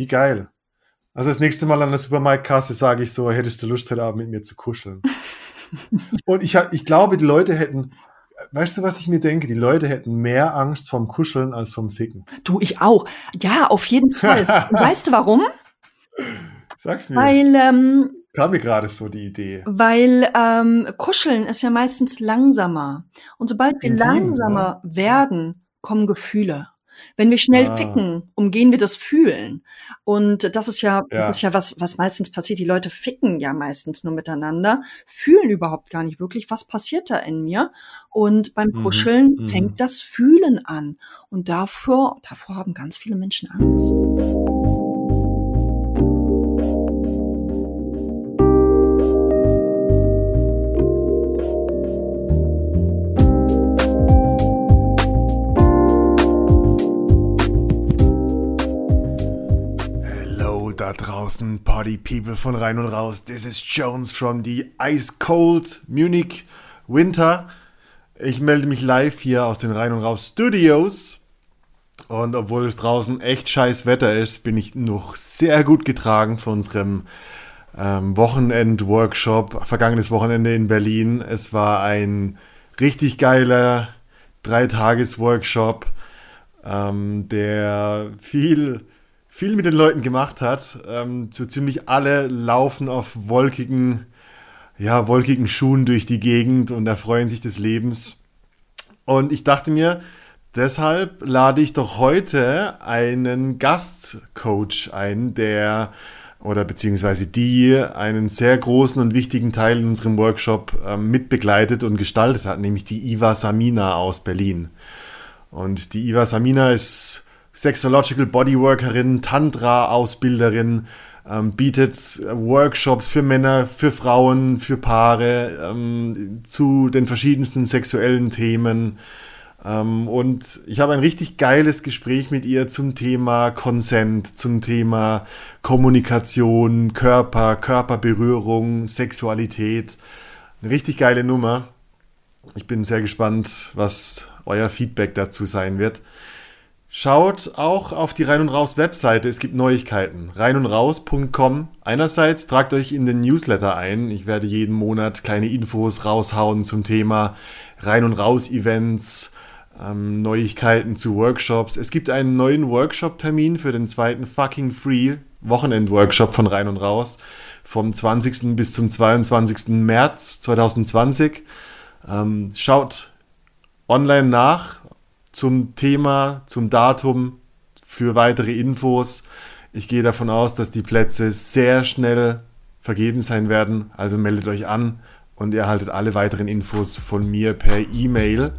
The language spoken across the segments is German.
Wie geil. Also das nächste Mal an der Supermarktkasse sage ich so, hättest du Lust, heute Abend mit mir zu kuscheln. Und ich, ich glaube, die Leute hätten, weißt du, was ich mir denke? Die Leute hätten mehr Angst vom Kuscheln als vom Ficken. Du, ich auch. Ja, auf jeden Fall. Und weißt du warum? Sag's mir. Weil, ähm, Kam mir gerade so die Idee. weil ähm, Kuscheln ist ja meistens langsamer. Und sobald wir Intim, langsamer werden, kommen Gefühle. Wenn wir schnell Ah. ficken, umgehen wir das Fühlen. Und das ist ja, Ja. das ist ja was, was meistens passiert. Die Leute ficken ja meistens nur miteinander, fühlen überhaupt gar nicht wirklich, was passiert da in mir. Und beim Mhm, Kuscheln mhm. fängt das Fühlen an. Und davor, davor haben ganz viele Menschen Angst. Draußen, Party People von rein und raus. This is Jones from the Ice Cold Munich Winter. Ich melde mich live hier aus den Rein und Raus Studios. Und obwohl es draußen echt scheiß Wetter ist, bin ich noch sehr gut getragen von unserem ähm, Wochenend-Workshop. Vergangenes Wochenende in Berlin. Es war ein richtig geiler Dreitages-Workshop, ähm, der viel viel mit den Leuten gemacht hat. Ähm, so ziemlich alle laufen auf wolkigen, ja, wolkigen Schuhen durch die Gegend und erfreuen sich des Lebens. Und ich dachte mir, deshalb lade ich doch heute einen Gastcoach ein, der oder beziehungsweise die einen sehr großen und wichtigen Teil in unserem Workshop ähm, mitbegleitet und gestaltet hat, nämlich die Iva Samina aus Berlin. Und die Iva Samina ist Sexological Bodyworkerin, Tantra-Ausbilderin, ähm, bietet Workshops für Männer, für Frauen, für Paare ähm, zu den verschiedensten sexuellen Themen. Ähm, und ich habe ein richtig geiles Gespräch mit ihr zum Thema Consent, zum Thema Kommunikation, Körper, Körperberührung, Sexualität. Eine richtig geile Nummer. Ich bin sehr gespannt, was euer Feedback dazu sein wird. Schaut auch auf die Rein und Raus Webseite, es gibt Neuigkeiten. reinundraus.com. Einerseits tragt euch in den Newsletter ein. Ich werde jeden Monat kleine Infos raushauen zum Thema Rein und Raus Events, ähm, Neuigkeiten zu Workshops. Es gibt einen neuen Workshop-Termin für den zweiten fucking free Wochenend-Workshop von Rein und Raus vom 20. bis zum 22. März 2020. Ähm, schaut online nach zum Thema, zum Datum für weitere Infos. Ich gehe davon aus, dass die Plätze sehr schnell vergeben sein werden. Also meldet euch an und ihr erhaltet alle weiteren Infos von mir per E-Mail.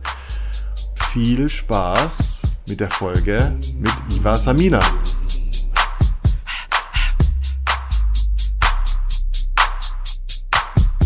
Viel Spaß mit der Folge mit Iva Samina.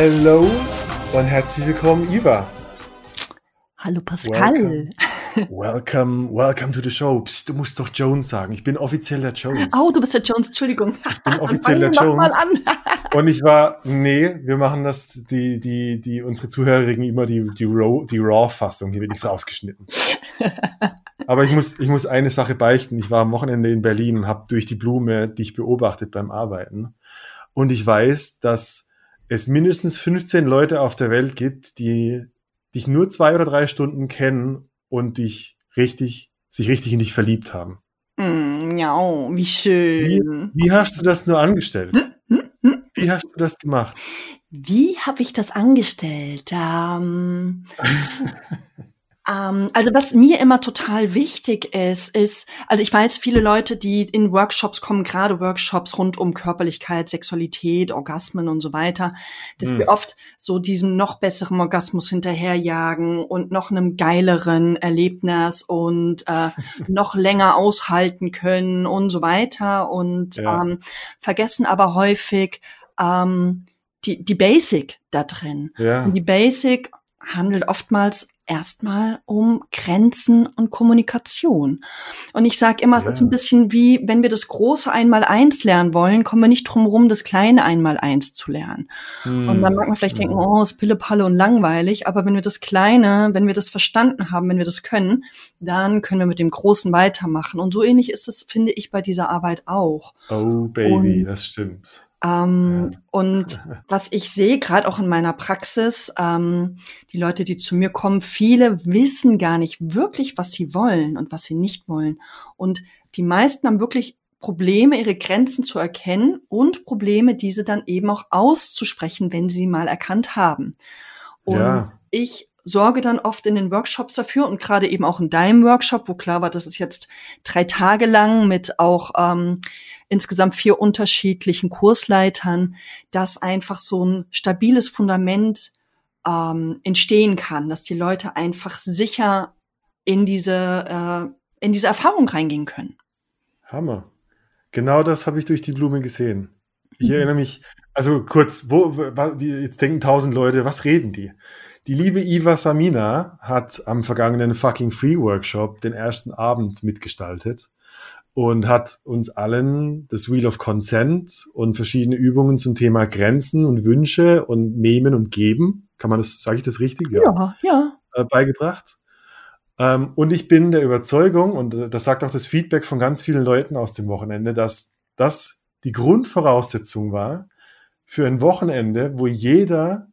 Hello und herzlich willkommen, Iva. Hallo Pascal. Welcome, welcome to the show. Psst, du musst doch Jones sagen. Ich bin offiziell der Jones. Oh, du bist der Jones, Entschuldigung. Ich bin offiziell der Jones. an. Und ich war, nee, wir machen das, die, die, die, unsere Zuhörerigen immer die, die Raw, die Raw-Fassung. Hier wird nichts rausgeschnitten. Aber ich muss, ich muss eine Sache beichten. Ich war am Wochenende in Berlin und habe durch die Blume dich beobachtet beim Arbeiten. Und ich weiß, dass es mindestens 15 Leute auf der Welt gibt, die dich nur zwei oder drei Stunden kennen und dich richtig, sich richtig in dich verliebt haben. Mm, ja, wie Wie, schön. wie hast du das nur angestellt? Wie hast du das gemacht? Wie habe ich das angestellt? Ähm, also was mir immer total wichtig ist, ist, also ich weiß, viele Leute, die in Workshops kommen, gerade Workshops rund um Körperlichkeit, Sexualität, Orgasmen und so weiter, dass Hm. wir oft so diesem noch besseren Orgasmus hinterherjagen und noch einem geileren Erlebnis und äh, noch länger aushalten können und so weiter und Ja. ähm, vergessen aber häufig ähm, die, die Basic da drin. Ja, Und die Basic handelt oftmals erstmal um Grenzen und Kommunikation. Und ich sage immer, es ist Ja. ein bisschen wie, wenn wir das große Einmaleins lernen wollen, kommen wir nicht drum rum, das kleine Einmaleins zu lernen. Und dann mag man vielleicht denken, oh, ist Pillepalle und langweilig, aber wenn wir das Kleine, wenn wir das verstanden haben, wenn wir das können, dann können wir mit dem Großen weitermachen. Und so ähnlich ist es, finde ich, bei dieser Arbeit auch. Oh, Baby, Und- das stimmt. Ähm, Ja. Und was ich sehe, gerade auch in meiner Praxis, ähm, die Leute, die zu mir kommen, viele wissen gar nicht wirklich, was sie wollen und was sie nicht wollen. Und die meisten haben wirklich Probleme, ihre Grenzen zu erkennen und Probleme, diese dann eben auch auszusprechen, wenn sie mal erkannt haben. Und Ja. ich sorge dann oft in den Workshops dafür und gerade eben auch in deinem Workshop, wo klar war, das ist jetzt drei Tage lang mit auch ähm, insgesamt vier unterschiedlichen Kursleitern, dass einfach so ein stabiles Fundament ähm, entstehen kann, dass die Leute einfach sicher in diese, äh, in diese Erfahrung reingehen können. Hammer. Genau das habe ich durch die Blume gesehen. Ich erinnere mich, also kurz, wo, wa- die, jetzt denken tausend Leute, was reden die? Die liebe Iva Samina hat am vergangenen Fucking Free Workshop den ersten Abend mitgestaltet und hat uns allen das Wheel of Consent und verschiedene Übungen zum Thema Grenzen und Wünsche und Nehmen und Geben, kann man das, sage ich das richtig? Ja, ja. äh, beigebracht. Ähm, und ich bin der Überzeugung, und äh, das sagt auch das Feedback von ganz vielen Leuten aus dem Wochenende, dass das die Grundvoraussetzung war für ein Wochenende, wo jeder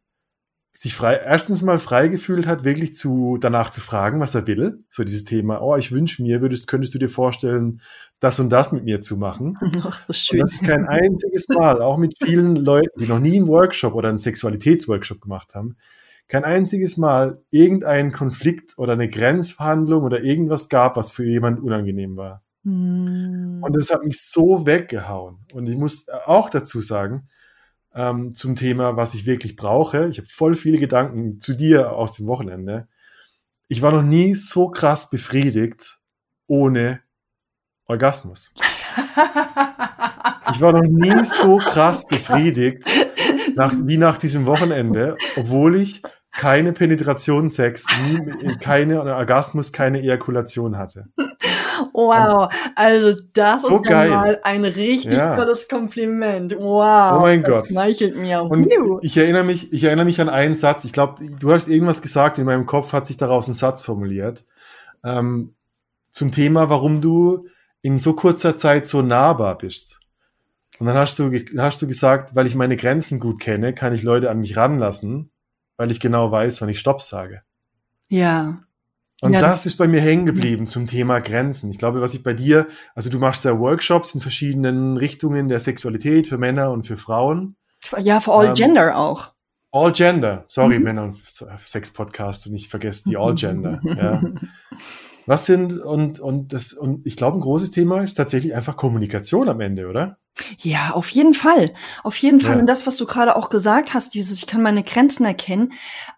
sich frei, erstens mal frei gefühlt hat, wirklich zu, danach zu fragen, was er will. So dieses Thema, oh, ich wünsche mir, würdest, könntest du dir vorstellen, das und das mit mir zu machen? Ach, das ist Und schön. das ist kein einziges Mal, auch mit vielen Leuten, die noch nie einen Workshop oder einen Sexualitätsworkshop gemacht haben, kein einziges Mal irgendeinen Konflikt oder eine Grenzverhandlung oder irgendwas gab, was für jemand unangenehm war. Hm. Und das hat mich so weggehauen. Und ich muss auch dazu sagen, ähm, zum Thema, was ich wirklich brauche, ich habe voll viele Gedanken zu dir aus dem Wochenende. Ich war noch nie so krass befriedigt ohne Orgasmus. Ich war noch nie so krass befriedigt nach, wie nach diesem Wochenende, obwohl ich keine Penetrationssex, nie, keine Orgasmus, keine Ejakulation hatte. Wow, also das So ist geil. mal ein richtig Ja. tolles Kompliment. Wow. Oh mein das Gott. Schmeichelt mir. Und ich erinnere mich, ich erinnere mich an einen Satz. Ich glaube, du hast irgendwas gesagt. In meinem Kopf hat sich daraus ein Satz formuliert ähm, zum Thema, warum du in so kurzer Zeit so nahbar bist. Und dann hast du, hast du gesagt, weil ich meine Grenzen gut kenne, kann ich Leute an mich ranlassen, weil ich genau weiß, wann ich Stopp sage. Ja. Und Ja, das ist bei mir hängen geblieben zum Thema Grenzen. Ich glaube, was ich bei dir, also du machst ja Workshops in verschiedenen Richtungen der Sexualität für Männer und für Frauen. Ja, für All Ähm, Gender auch. All Gender, sorry, Mhm. Männer und Sex Podcast und ich vergesse die All Gender. ja. Was sind und und das und ich glaube ein großes Thema ist tatsächlich einfach Kommunikation am Ende, oder? Ja, auf jeden Fall. Auf jeden Fall. Ja. Und das, was du gerade auch gesagt hast, dieses, ich kann meine Grenzen erkennen.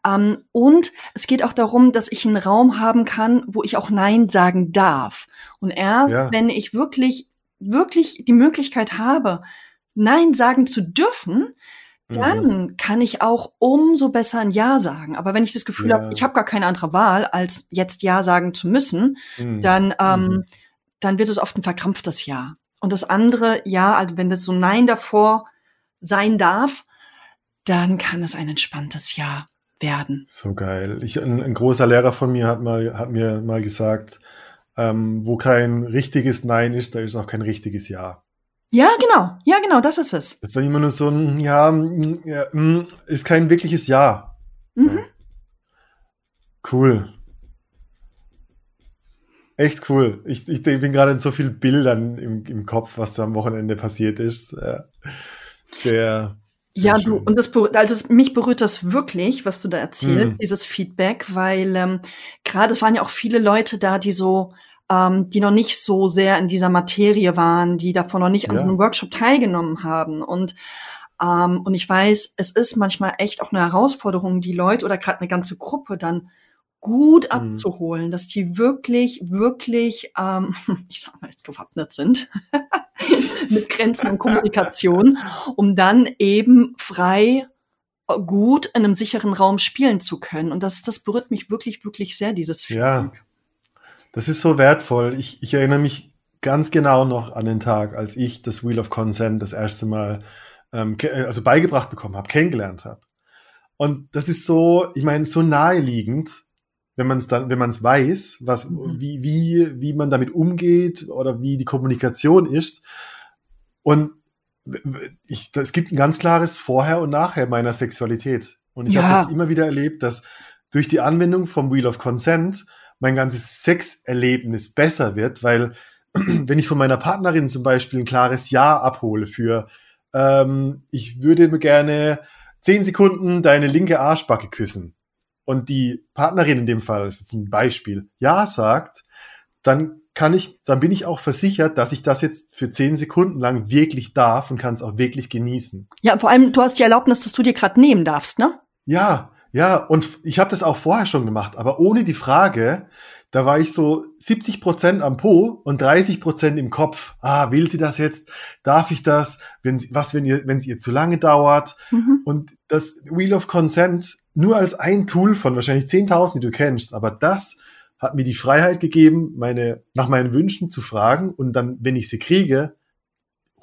Ähm, und es geht auch darum, dass ich einen Raum haben kann, wo ich auch Nein sagen darf. Und erst, Ja. wenn ich wirklich, wirklich die Möglichkeit habe, Nein sagen zu dürfen, Mhm. dann kann ich auch umso besser ein Ja sagen. Aber wenn ich das Gefühl Ja. habe, ich habe gar keine andere Wahl, als jetzt Ja sagen zu müssen, Mhm. dann, ähm, Mhm. dann wird es oft ein verkrampftes Ja. Und das andere Ja, also wenn das so Nein davor sein darf, dann kann es ein entspanntes Ja werden. So geil. Ich, ein, ein großer Lehrer von mir hat mal hat mir mal gesagt, ähm, wo kein richtiges Nein ist, da ist auch kein richtiges Ja. Ja, genau. Ja, genau, das ist es. Das ist dann immer nur so ein Ja, mm, mm, ist kein wirkliches Ja. So. Mhm. Cool. Echt cool. Ich, ich bin gerade in so vielen Bildern im, im Kopf, was da am Wochenende passiert ist. Äh, Sehr, ja, du, und das, also mich berührt das wirklich, was du da erzählst, mhm. dieses Feedback, weil ähm, gerade es waren ja auch viele Leute da, die so, ähm, die noch nicht so sehr in dieser Materie waren, die davon noch nicht ja. an einem Workshop teilgenommen haben. Und ähm, und ich weiß, es ist manchmal echt auch eine Herausforderung, die Leute oder gerade eine ganze Gruppe dann gut mhm. abzuholen, dass die wirklich, wirklich, ähm, ich sag mal jetzt gewappnet sind mit Grenzen und Kommunikation, um dann eben frei äh, gut in einem sicheren Raum spielen zu können. Und das, das berührt mich wirklich, wirklich sehr, dieses Feedback. Ja, das ist so wertvoll. Ich, ich erinnere mich ganz genau noch an den Tag, als ich das Wheel of Consent das erste Mal ähm, also beigebracht bekommen habe, kennengelernt habe. Und das ist so, ich meine, so naheliegend, wenn man es dann, wenn man es weiß, was, mhm. wie, wie, wie man damit umgeht oder wie die Kommunikation ist. Und ich, es gibt ein ganz klares Vorher und Nachher meiner Sexualität. Und ich ja. habe das immer wieder erlebt, dass durch die Anwendung vom Wheel of Consent mein ganzes Sexerlebnis besser wird, weil wenn ich von meiner Partnerin zum Beispiel ein klares Ja abhole für ähm, ich würde gerne zehn Sekunden deine linke Arschbacke küssen, und die Partnerin in dem Fall, das ist jetzt ein Beispiel, ja sagt, dann kann ich, dann bin ich auch versichert, dass ich das jetzt für zehn Sekunden lang wirklich darf und kann es auch wirklich genießen. Ja, vor allem, du hast die Erlaubnis, dass du dir gerade nehmen darfst, ne? Ja, ja, und ich habe das auch vorher schon gemacht, aber ohne die Frage, da war ich so 70 Prozent am Po und 30 Prozent im Kopf. Ah, will sie das jetzt? Darf ich das? Wenn sie, was, wenn ihr, wenn es ihr zu lange dauert? Mhm. Und das Wheel of Consent nur als ein Tool von wahrscheinlich 10.000, die du kennst, aber das hat mir die Freiheit gegeben, meine, nach meinen Wünschen zu fragen und dann, wenn ich sie kriege,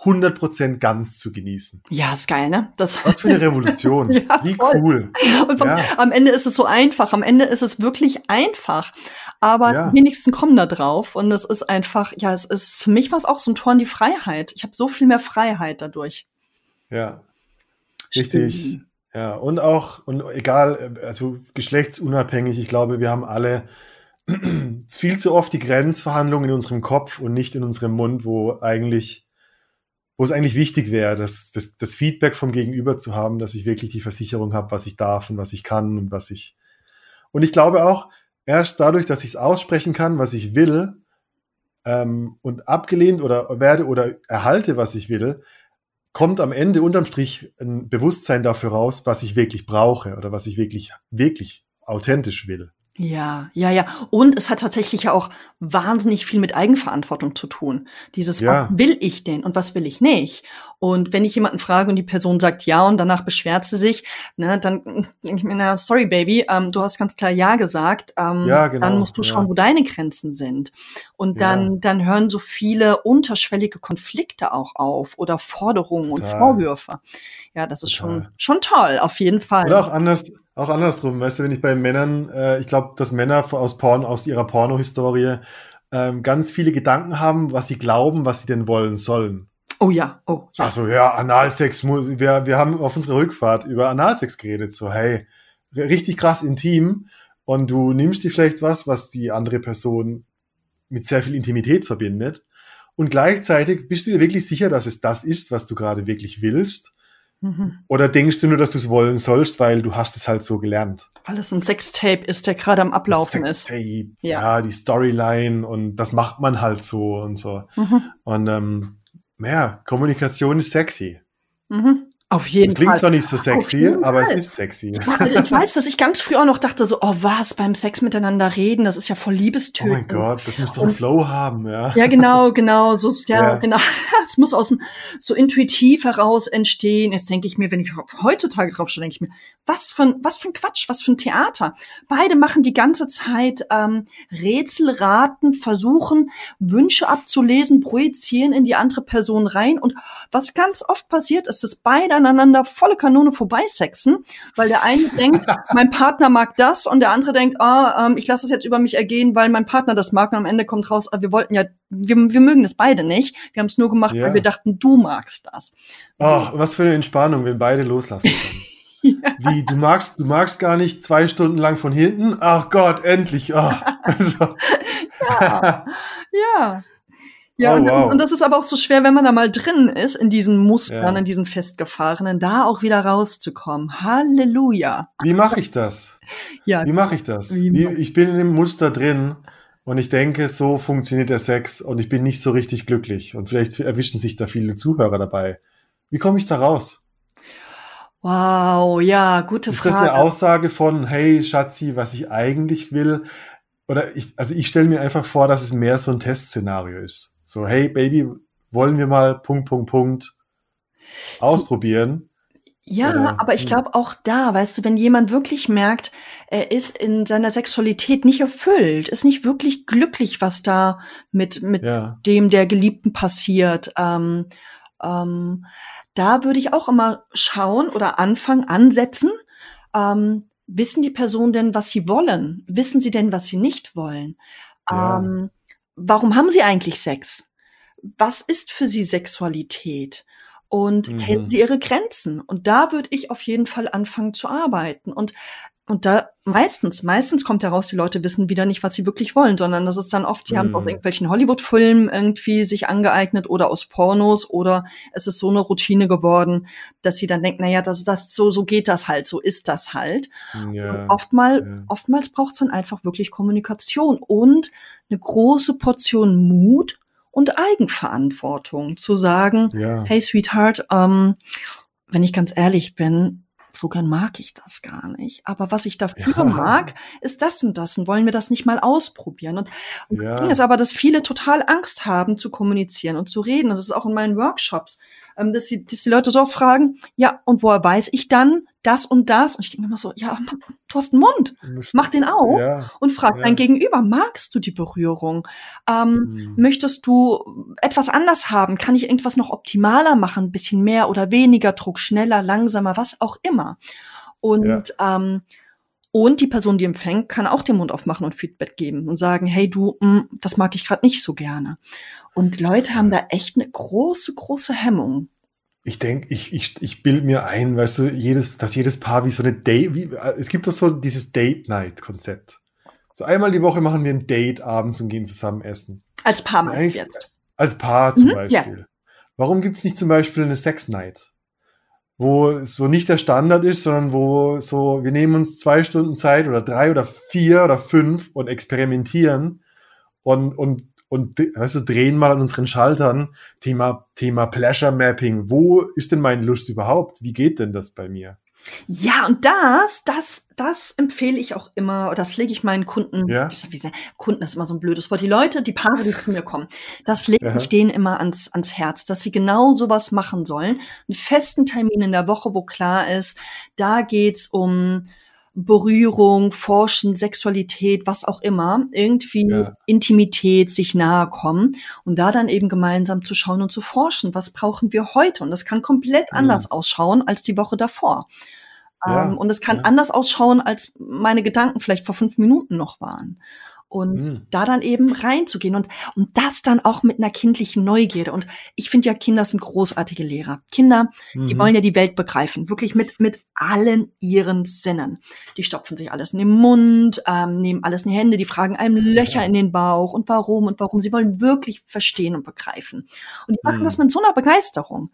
100% ganz zu genießen. Ja, ist geil, ne? Das Was für eine Revolution. ja, Wie cool. Und vom, ja. am Ende ist es so einfach. Am Ende ist es wirklich einfach. Aber ja. die wenigsten kommen da drauf. Und es ist einfach, ja, es ist, für mich war es auch so ein Tor in die Freiheit. Ich habe so viel mehr Freiheit dadurch. Ja. Richtig. Stimmt. Ja, und auch, und egal, also geschlechtsunabhängig, ich glaube, wir haben alle viel zu oft die Grenzverhandlungen in unserem Kopf und nicht in unserem Mund, wo eigentlich wo es eigentlich wichtig wäre, das, das, das Feedback vom Gegenüber zu haben, dass ich wirklich die Versicherung habe, was ich darf und was ich kann und was ich. Und ich glaube auch, erst dadurch, dass ich es aussprechen kann, was ich will, ähm, und abgelehnt oder werde oder erhalte, was ich will, kommt am Ende unterm Strich ein Bewusstsein dafür raus, was ich wirklich brauche oder was ich wirklich, wirklich authentisch will. Ja, ja, ja. Und es hat tatsächlich auch wahnsinnig viel mit Eigenverantwortung zu tun. Dieses, ja. was will ich denn und was will ich nicht? Und wenn ich jemanden frage und die Person sagt ja und danach beschwert sie sich, ne, dann denke ich mir, na, sorry, Baby, ähm, du hast ganz klar ja gesagt. Ähm, ja, genau, dann musst du schauen, ja. wo deine Grenzen sind. Und dann, ja. dann hören so viele unterschwellige Konflikte auch auf oder Forderungen Total. und Vorwürfe. Ja, das ist schon, schon toll, auf jeden Fall. Oder auch anders, auch andersrum, weißt du, wenn ich bei Männern, äh, ich glaube, dass Männer aus Porn, aus ihrer Pornohistorie ähm, ganz viele Gedanken haben, was sie glauben, was sie denn wollen sollen. Oh ja, oh ja. Also ja, Analsex, wir, wir haben auf unserer Rückfahrt über Analsex geredet, so hey, richtig krass intim und du nimmst dir vielleicht was, was die andere Person mit sehr viel Intimität verbindet und gleichzeitig bist du dir wirklich sicher, dass es das ist, was du gerade wirklich willst Mhm. Oder denkst du nur, dass du es wollen sollst, weil du hast es halt so gelernt? Weil es ein Sextape ist, der gerade am Ablaufen Sextape, ist. Ja. ja, die Storyline und das macht man halt so und so. Mhm. Und ähm, ja, Kommunikation ist sexy. Mhm. Auf jeden das klingt Fall. zwar nicht so sexy, aber es ist sexy. Ja, ich weiß, dass ich ganz früh auch noch dachte so, oh was, beim Sex miteinander reden, das ist ja voll Liebestöten. Oh mein Gott, das muss doch einen Flow haben, ja. Ja, genau, genau, so, ja, ja. genau. Es muss aus dem, so intuitiv heraus entstehen. Jetzt denke ich mir, wenn ich heutzutage drauf schaue, denke ich mir, was für ein, was für ein Quatsch, was für ein Theater. Beide machen die ganze Zeit ähm, Rätsel raten, versuchen, Wünsche abzulesen, projizieren in die andere Person rein. Und was ganz oft passiert, ist, dass beide aneinander volle Kanone vorbeisexen, weil der eine denkt, mein Partner mag das und der andere denkt, ah, ähm, ich lasse es jetzt über mich ergehen, weil mein Partner das mag und am Ende kommt raus, ah, wir wollten ja, wir, wir mögen das beide nicht. Wir haben es nur gemacht, ja. weil wir dachten, du magst das. Ach, was für eine Entspannung, wenn beide loslassen können. Ja. Wie, du magst, du magst gar nicht zwei Stunden lang von hinten? Ach Gott, endlich. Oh. Also. ja. ja. Ja, Oh, und, wow. und das ist aber auch so schwer, wenn man da mal drin ist, in diesen Mustern, Ja. in diesen festgefahrenen, da auch wieder rauszukommen. Halleluja. Wie mache ich das? Ja, Wie mache ich das? Wie ich bin in dem Muster drin und ich denke, so funktioniert der Sex und ich bin nicht so richtig glücklich. Und vielleicht erwischen sich da viele Zuhörer dabei. Wie komme ich da raus? wow, ja, gute Ist das Frage. eine Aussage von, hey Schatzi, was ich eigentlich will? Oder ich, also ich stelle mir einfach vor, dass es mehr so ein Testszenario ist. So, hey Baby, wollen wir mal Punkt, Punkt, Punkt ausprobieren? Ja, Oder- aber ich hm. glaube auch da, weißt du, wenn jemand wirklich merkt, er ist in seiner Sexualität nicht erfüllt, ist nicht wirklich glücklich, was da mit, mit Ja, dem der Geliebten passiert, ähm, ähm, da würde ich auch immer schauen oder anfangen, ansetzen. Ähm, wissen die Personen denn, was sie wollen? Wissen sie denn, was sie nicht wollen? Ja. Ähm, warum haben sie eigentlich Sex? Was ist für sie Sexualität? Und Mhm. kennen sie ihre Grenzen? Und da würde ich auf jeden Fall anfangen zu arbeiten. Und und da meistens, meistens kommt heraus, die Leute wissen wieder nicht, was sie wirklich wollen, sondern das ist dann oft, die haben es aus Mhm. irgendwelchen Hollywood-Filmen irgendwie sich angeeignet oder aus Pornos oder es ist so eine Routine geworden, dass sie dann denken, naja, das, das, so, so geht das halt, so ist das halt. ja. Und oftmal, ja. oftmals braucht es dann einfach wirklich Kommunikation und eine große Portion Mut und Eigenverantwortung zu sagen, ja. hey Sweetheart, ähm, wenn ich ganz ehrlich bin, so gern mag ich das gar nicht. Aber was ich dafür Ja. mag, ist das und das. Und wollen wir das nicht mal ausprobieren? Und, und Ja. das Ding ist aber, dass viele total Angst haben, zu kommunizieren und zu reden. Das ist auch in meinen Workshops, ähm, dass, die, dass die Leute so fragen, ja, und woher weiß ich dann das und das? Und ich denke mir immer so, ja, du hast einen Mund. Mach den auf Ja. und frag Ja. dein Gegenüber, magst du die Berührung? Ähm, Mhm. Möchtest du etwas anders haben? Kann ich irgendwas noch optimaler machen? Ein bisschen mehr oder weniger Druck, schneller, langsamer, was auch immer. Und, ähm, und die Person, die empfängt, kann auch den Mund aufmachen und Feedback geben und sagen, hey du, mh, das mag ich gerade nicht so gerne. Und Leute haben da echt eine große, große Hemmung. Ich denke, ich, ich, ich bild mir ein, weißt du, jedes, dass jedes Paar wie so eine Date, wie, es gibt doch so dieses Date-Night-Konzept. So einmal die Woche machen wir ein Date abends und gehen zusammen essen. Als Paar meinst jetzt. Als Paar zum Mhm, ja. Beispiel. Warum gibt's nicht zum Beispiel eine Sex-Night? Wo so nicht der Standard ist, sondern wo so, wir nehmen uns zwei Stunden Zeit oder drei oder vier oder fünf und experimentieren und, und, und weißt du, drehen mal an unseren Schaltern. Thema, Thema Pleasure Mapping. Wo ist denn meine Lust überhaupt? Wie geht denn das bei mir? Ja, und das, das, das empfehle ich auch immer, das lege ich meinen Kunden, Ja. wie, wie, Kunden ist immer so ein blödes Wort, die Leute, die Paare, die zu mir kommen, das lege Aha. ich denen immer ans, ans Herz, dass sie genau sowas machen sollen. Einen festen Termin in der Woche, wo klar ist, da geht's um Berührung, Forschen, Sexualität, was auch immer, irgendwie Ja. Intimität, sich nahe kommen und da dann eben gemeinsam zu schauen und zu forschen, was brauchen wir heute? Und das kann komplett Mhm. anders ausschauen als die Woche davor. Ja, Ähm, und es kann ja. anders ausschauen, als meine Gedanken vielleicht vor fünf Minuten noch waren. Und Mhm. da dann eben reinzugehen und, und das dann auch mit einer kindlichen Neugierde. Und ich finde ja, Kinder sind großartige Lehrer. Kinder, die Mhm. wollen ja die Welt begreifen, wirklich mit, mit allen ihren Sinnen. Die stopfen sich alles in den Mund, ähm, nehmen alles in die Hände, die fragen einem Löcher in den Bauch und warum und warum. Sie wollen wirklich verstehen und begreifen. Und die machen Mhm. das mit so einer Begeisterung.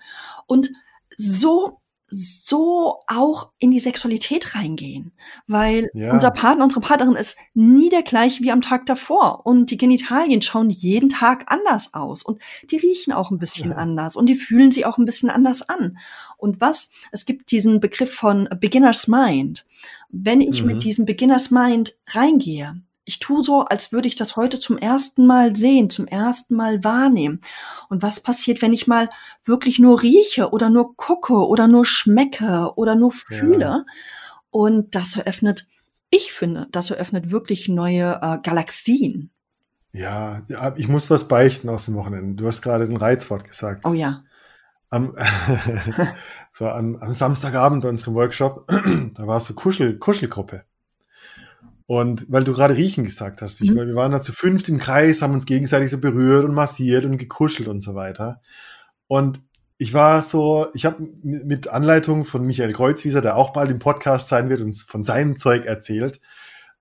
Und so, so auch in die Sexualität reingehen. Weil Ja. unser Partner, unsere Partnerin ist nie der gleiche wie am Tag davor. Und die Genitalien schauen jeden Tag anders aus. Und die riechen auch ein bisschen Ja. anders. Und die fühlen sich auch ein bisschen anders an. Und was? Es gibt diesen Begriff von Beginner's Mind. Wenn ich Mhm. mit diesem Beginner's Mind reingehe, ich tue so, als würde ich das heute zum ersten Mal sehen, zum ersten Mal wahrnehmen. Und was passiert, wenn ich mal wirklich nur rieche oder nur gucke oder nur schmecke oder nur fühle? Und das eröffnet, ich finde, das eröffnet wirklich neue äh, Galaxien. Ja, ja, ich muss was beichten aus dem Wochenende. Du hast gerade ein Reizwort gesagt. Oh ja. Am, so am, am Samstagabend bei unserem Workshop, da war so Kuschel, Kuschelgruppe. Und weil du gerade riechen gesagt hast, ich, Mhm. weil wir waren da zu fünft im Kreis, haben uns gegenseitig so berührt und massiert und gekuschelt und so weiter. Und ich war so, ich habe mit Anleitung von Michael Kreuzwieser, der auch bald im Podcast sein wird, uns von seinem Zeug erzählt,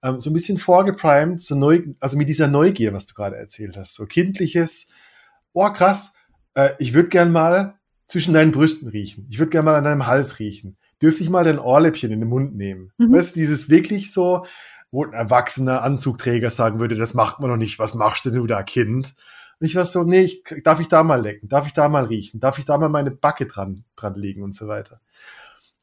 ähm, so ein bisschen vorgeprimed, so neu, also mit dieser Neugier, was du gerade erzählt hast, so kindliches, oh krass, äh, ich würde gern mal zwischen deinen Brüsten riechen. Ich würde gern mal an deinem Hals riechen. Dürfte ich mal dein Ohrläppchen in den Mund nehmen? Mhm. Weißt du, dieses wirklich so, wo ein erwachsener Anzugträger sagen würde, das macht man noch nicht, was machst denn du da, Kind? Und ich war so, nee, ich, darf ich da mal lecken? Darf ich da mal riechen? Darf ich da mal meine Backe dran, dran legen und so weiter?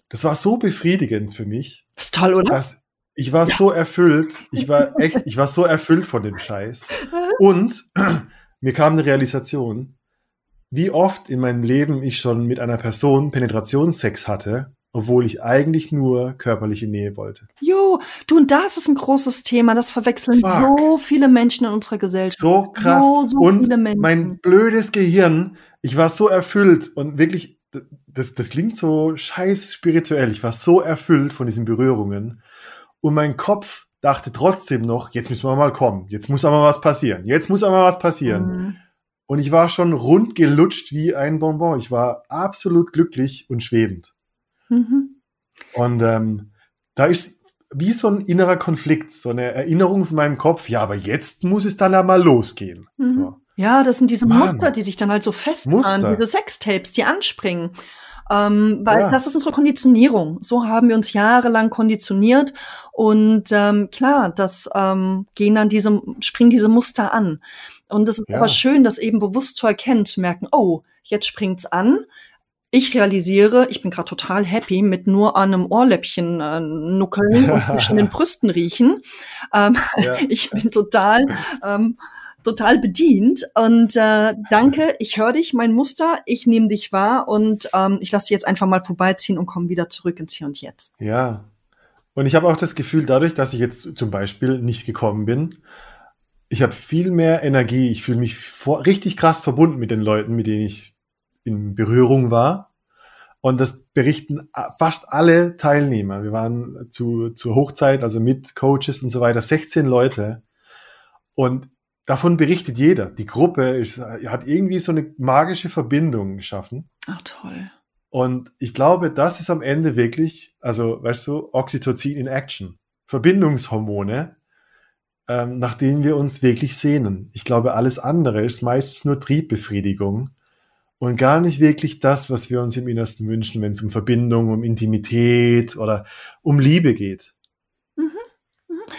Das war so befriedigend für mich, ist toll, oder? dass ich war so erfüllt, ich war echt, ich war so erfüllt von dem Scheiß. Und mir kam eine Realisation, wie oft in meinem Leben ich schon mit einer Person Penetrationssex hatte, obwohl ich eigentlich nur körperliche Nähe wollte. Jo, du, und das ist ein großes Thema. Das verwechseln Fuck. so viele Menschen in unserer Gesellschaft. So krass. So, so und mein blödes Gehirn, ich war so erfüllt und wirklich, das, das klingt so scheiß spirituell. Ich war so erfüllt von diesen Berührungen. Und mein Kopf dachte trotzdem noch, jetzt müssen wir mal kommen. Jetzt muss aber was passieren. Jetzt muss aber was passieren. Mhm. Und ich war schon rund gelutscht wie ein Bonbon. Ich war absolut glücklich und schwebend. Mhm. Und ähm, da ist wie so ein innerer Konflikt, so eine Erinnerung von meinem Kopf, ja, aber jetzt muss es dann einmal losgehen. Mhm. So. Ja, das sind diese Mann. Muster, die sich dann halt so festmachen, diese Sextapes, die anspringen. Ähm, weil Ja. das ist unsere Konditionierung. So haben wir uns jahrelang konditioniert und ähm, klar, das ähm, gehen dann diese, springen diese Muster an. Und es ist Ja. aber schön, das eben bewusst zu erkennen, zu merken, oh, jetzt springt's an. Ich realisiere, ich bin gerade total happy mit nur an einem Ohrläppchen äh, nuckeln und zwischen den Brüsten riechen. Ähm, Ja. ich bin total ähm, total bedient und äh, danke, ich höre dich, mein Muster, ich nehme dich wahr und ähm, ich lasse dich jetzt einfach mal vorbeiziehen und komme wieder zurück ins Hier und Jetzt. Ja. Und ich habe auch das Gefühl, dadurch, dass ich jetzt zum Beispiel nicht gekommen bin, ich habe viel mehr Energie. Ich fühle mich vor, richtig krass verbunden mit den Leuten, mit denen ich in Berührung war. Und das berichten fast alle Teilnehmer. Wir waren zu, zur Hochzeit, also mit Coaches und so weiter, 16 Leute. Und davon berichtet jeder. Die Gruppe ist, hat irgendwie so eine magische Verbindung geschaffen. Ach toll. Und ich glaube, das ist am Ende wirklich, also weißt du, Oxytocin in Action. Verbindungshormone, ähm, nach denen wir uns wirklich sehnen. Ich glaube, alles andere ist meistens nur Triebbefriedigung und gar nicht wirklich das, was wir uns im Innersten wünschen, wenn es um Verbindung, um Intimität oder um Liebe geht. Mhm.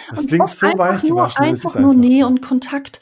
Das Und klingt so nur, gewaschen, einfach nur einfach Nähe so. und Kontakt.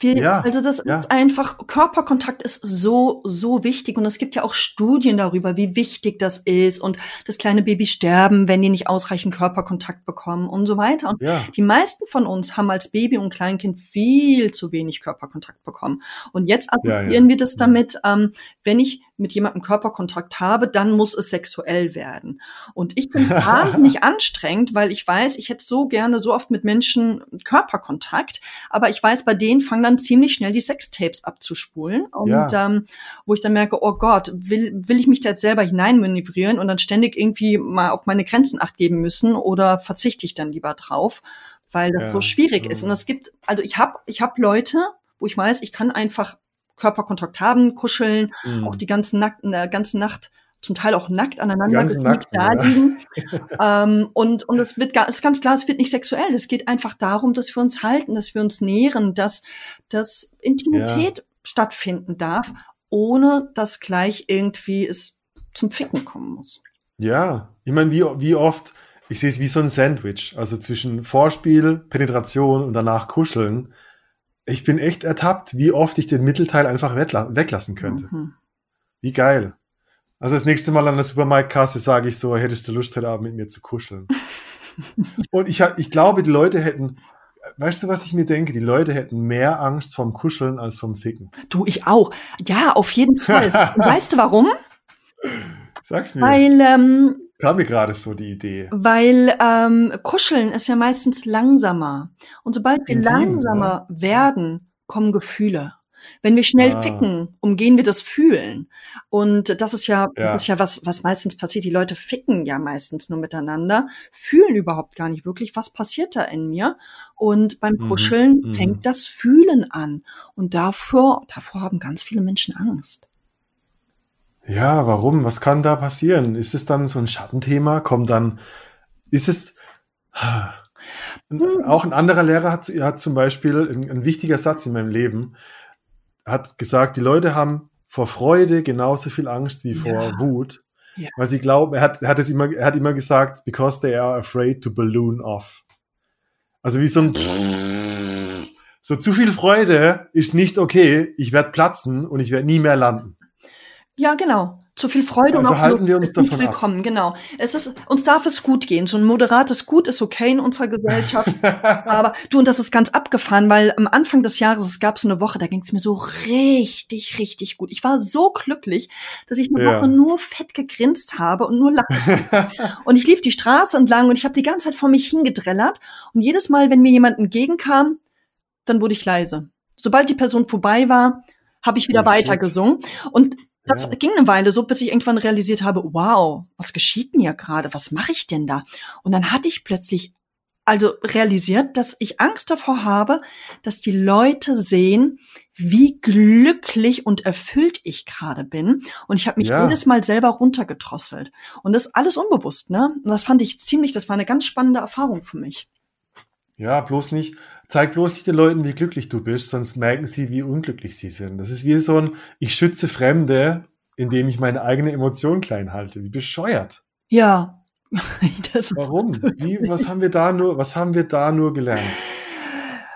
Wir, Ja, also das ja. ist einfach, Körperkontakt ist so, so wichtig. Und es gibt ja auch Studien darüber, wie wichtig das ist und das kleine Baby sterben, wenn die nicht ausreichend Körperkontakt bekommen und so weiter. Und Ja, die meisten von uns haben als Baby und Kleinkind viel zu wenig Körperkontakt bekommen. Und jetzt assoziieren wir das damit, ähm, wenn ich mit jemandem Körperkontakt habe, dann muss es sexuell werden. Und ich bin wahnsinnig anstrengend, weil ich weiß, ich hätte so gerne so oft mit Menschen Körperkontakt, aber ich weiß, bei denen fangen dann ziemlich schnell die Sextapes abzuspulen. Und Ja. ähm, wo ich dann merke, oh Gott, will, will ich mich da jetzt selber hineinmanövrieren und dann ständig irgendwie mal auf meine Grenzen acht geben müssen oder verzichte ich dann lieber drauf, weil das Ja. so schwierig ist. Mhm. Und es gibt, also ich habe ich hab Leute, wo ich weiß, ich kann einfach Körperkontakt haben, kuscheln, Mhm. auch die ganze, Nacht, in der ganzen Nacht zum Teil auch nackt aneinander Ganzen geknickt da ja. liegen. ähm, und, und es wird ist ganz klar, es wird nicht sexuell. Es geht einfach darum, dass wir uns halten, dass wir uns nähren, dass, dass Intimität stattfinden darf, ohne dass gleich irgendwie es zum Ficken kommen muss. Ja, ich meine, wie, wie oft, ich sehe es wie so ein Sandwich, also zwischen Vorspiel, Penetration und danach Kuscheln. Ich bin echt ertappt, wie oft ich den Mittelteil einfach wegla weglassen könnte. Mhm. Wie geil. Also das nächste Mal an der Supermarktkasse sage ich so, hättest du Lust, heute Abend mit mir zu kuscheln. und ich, ich glaube, die Leute hätten, weißt du, was ich mir denke? Die Leute hätten mehr Angst vom Kuscheln als vom Ficken. Du, ich auch. Ja, auf jeden Fall. Und weißt du warum? Sag's mir. Weil ähm, Kam mir gerade so die Idee. Weil ähm, Kuscheln ist ja meistens langsamer. Und sobald wir Intim, langsamer werden, kommen Gefühle. Wenn wir schnell Ah. ficken, umgehen wir das Fühlen. Und das ist ja, Ja. das ist ja was, was meistens passiert. Die Leute ficken ja meistens nur miteinander, fühlen überhaupt gar nicht wirklich, was passiert da in mir. Und beim Mhm, Kuscheln mhm. fängt das Fühlen an. Und davor, davor haben ganz viele Menschen Angst. Ja, warum? Was kann da passieren? Ist es dann so ein Schattenthema? Kommt dann, ist es, Hm. auch ein anderer Lehrer hat, hat zum Beispiel, ein, ein wichtiger Satz in meinem Leben, hat gesagt, die Leute haben vor Freude genauso viel Angst wie vor Ja. Wut. Ja. Weil sie glauben, er hat, er hat es immer, er hat immer gesagt, because they are afraid to balloon off. Also wie so ein so zu viel Freude ist nicht okay. Ich werde platzen und ich werde nie mehr landen. Ja, genau. Zu viel Freude Also und auch halten Lust wir uns davon ab. willkommen. Genau. Es ist, uns darf es gut gehen. So ein moderates Gut ist okay in unserer Gesellschaft. Aber du, und das ist ganz abgefahren, weil am Anfang des Jahres, es gab so eine Woche, da ging es mir so richtig, richtig gut. Ich war so glücklich, dass ich eine Ja. Woche nur fett gegrinst habe und nur lachen. und ich lief die Straße entlang und ich habe die ganze Zeit vor mich hingedrellert. Und jedes Mal, wenn mir jemand entgegenkam, dann wurde ich leise. Sobald die Person vorbei war, habe ich wieder Oh, weitergesungen. Und das Ja. ging eine Weile so, bis ich irgendwann realisiert habe, wow, was geschieht denn hier gerade? Was mache ich denn da? Und dann hatte ich plötzlich also realisiert, dass ich Angst davor habe, dass die Leute sehen, wie glücklich und erfüllt ich gerade bin. Und ich habe mich Ja. jedes Mal selber runtergedrosselt. Und das alles unbewusst, ne? Und das fand ich ziemlich, das war eine ganz spannende Erfahrung für mich. Ja, bloß nicht, zeig bloß nicht den Leuten, wie glücklich du bist, sonst merken sie, wie unglücklich sie sind. Das ist wie so ein, ich schütze Fremde, indem ich meine eigene Emotion klein halte. Wie bescheuert. Ja. Das ist Warum? Wie, was haben wir da nur, was haben wir da nur gelernt?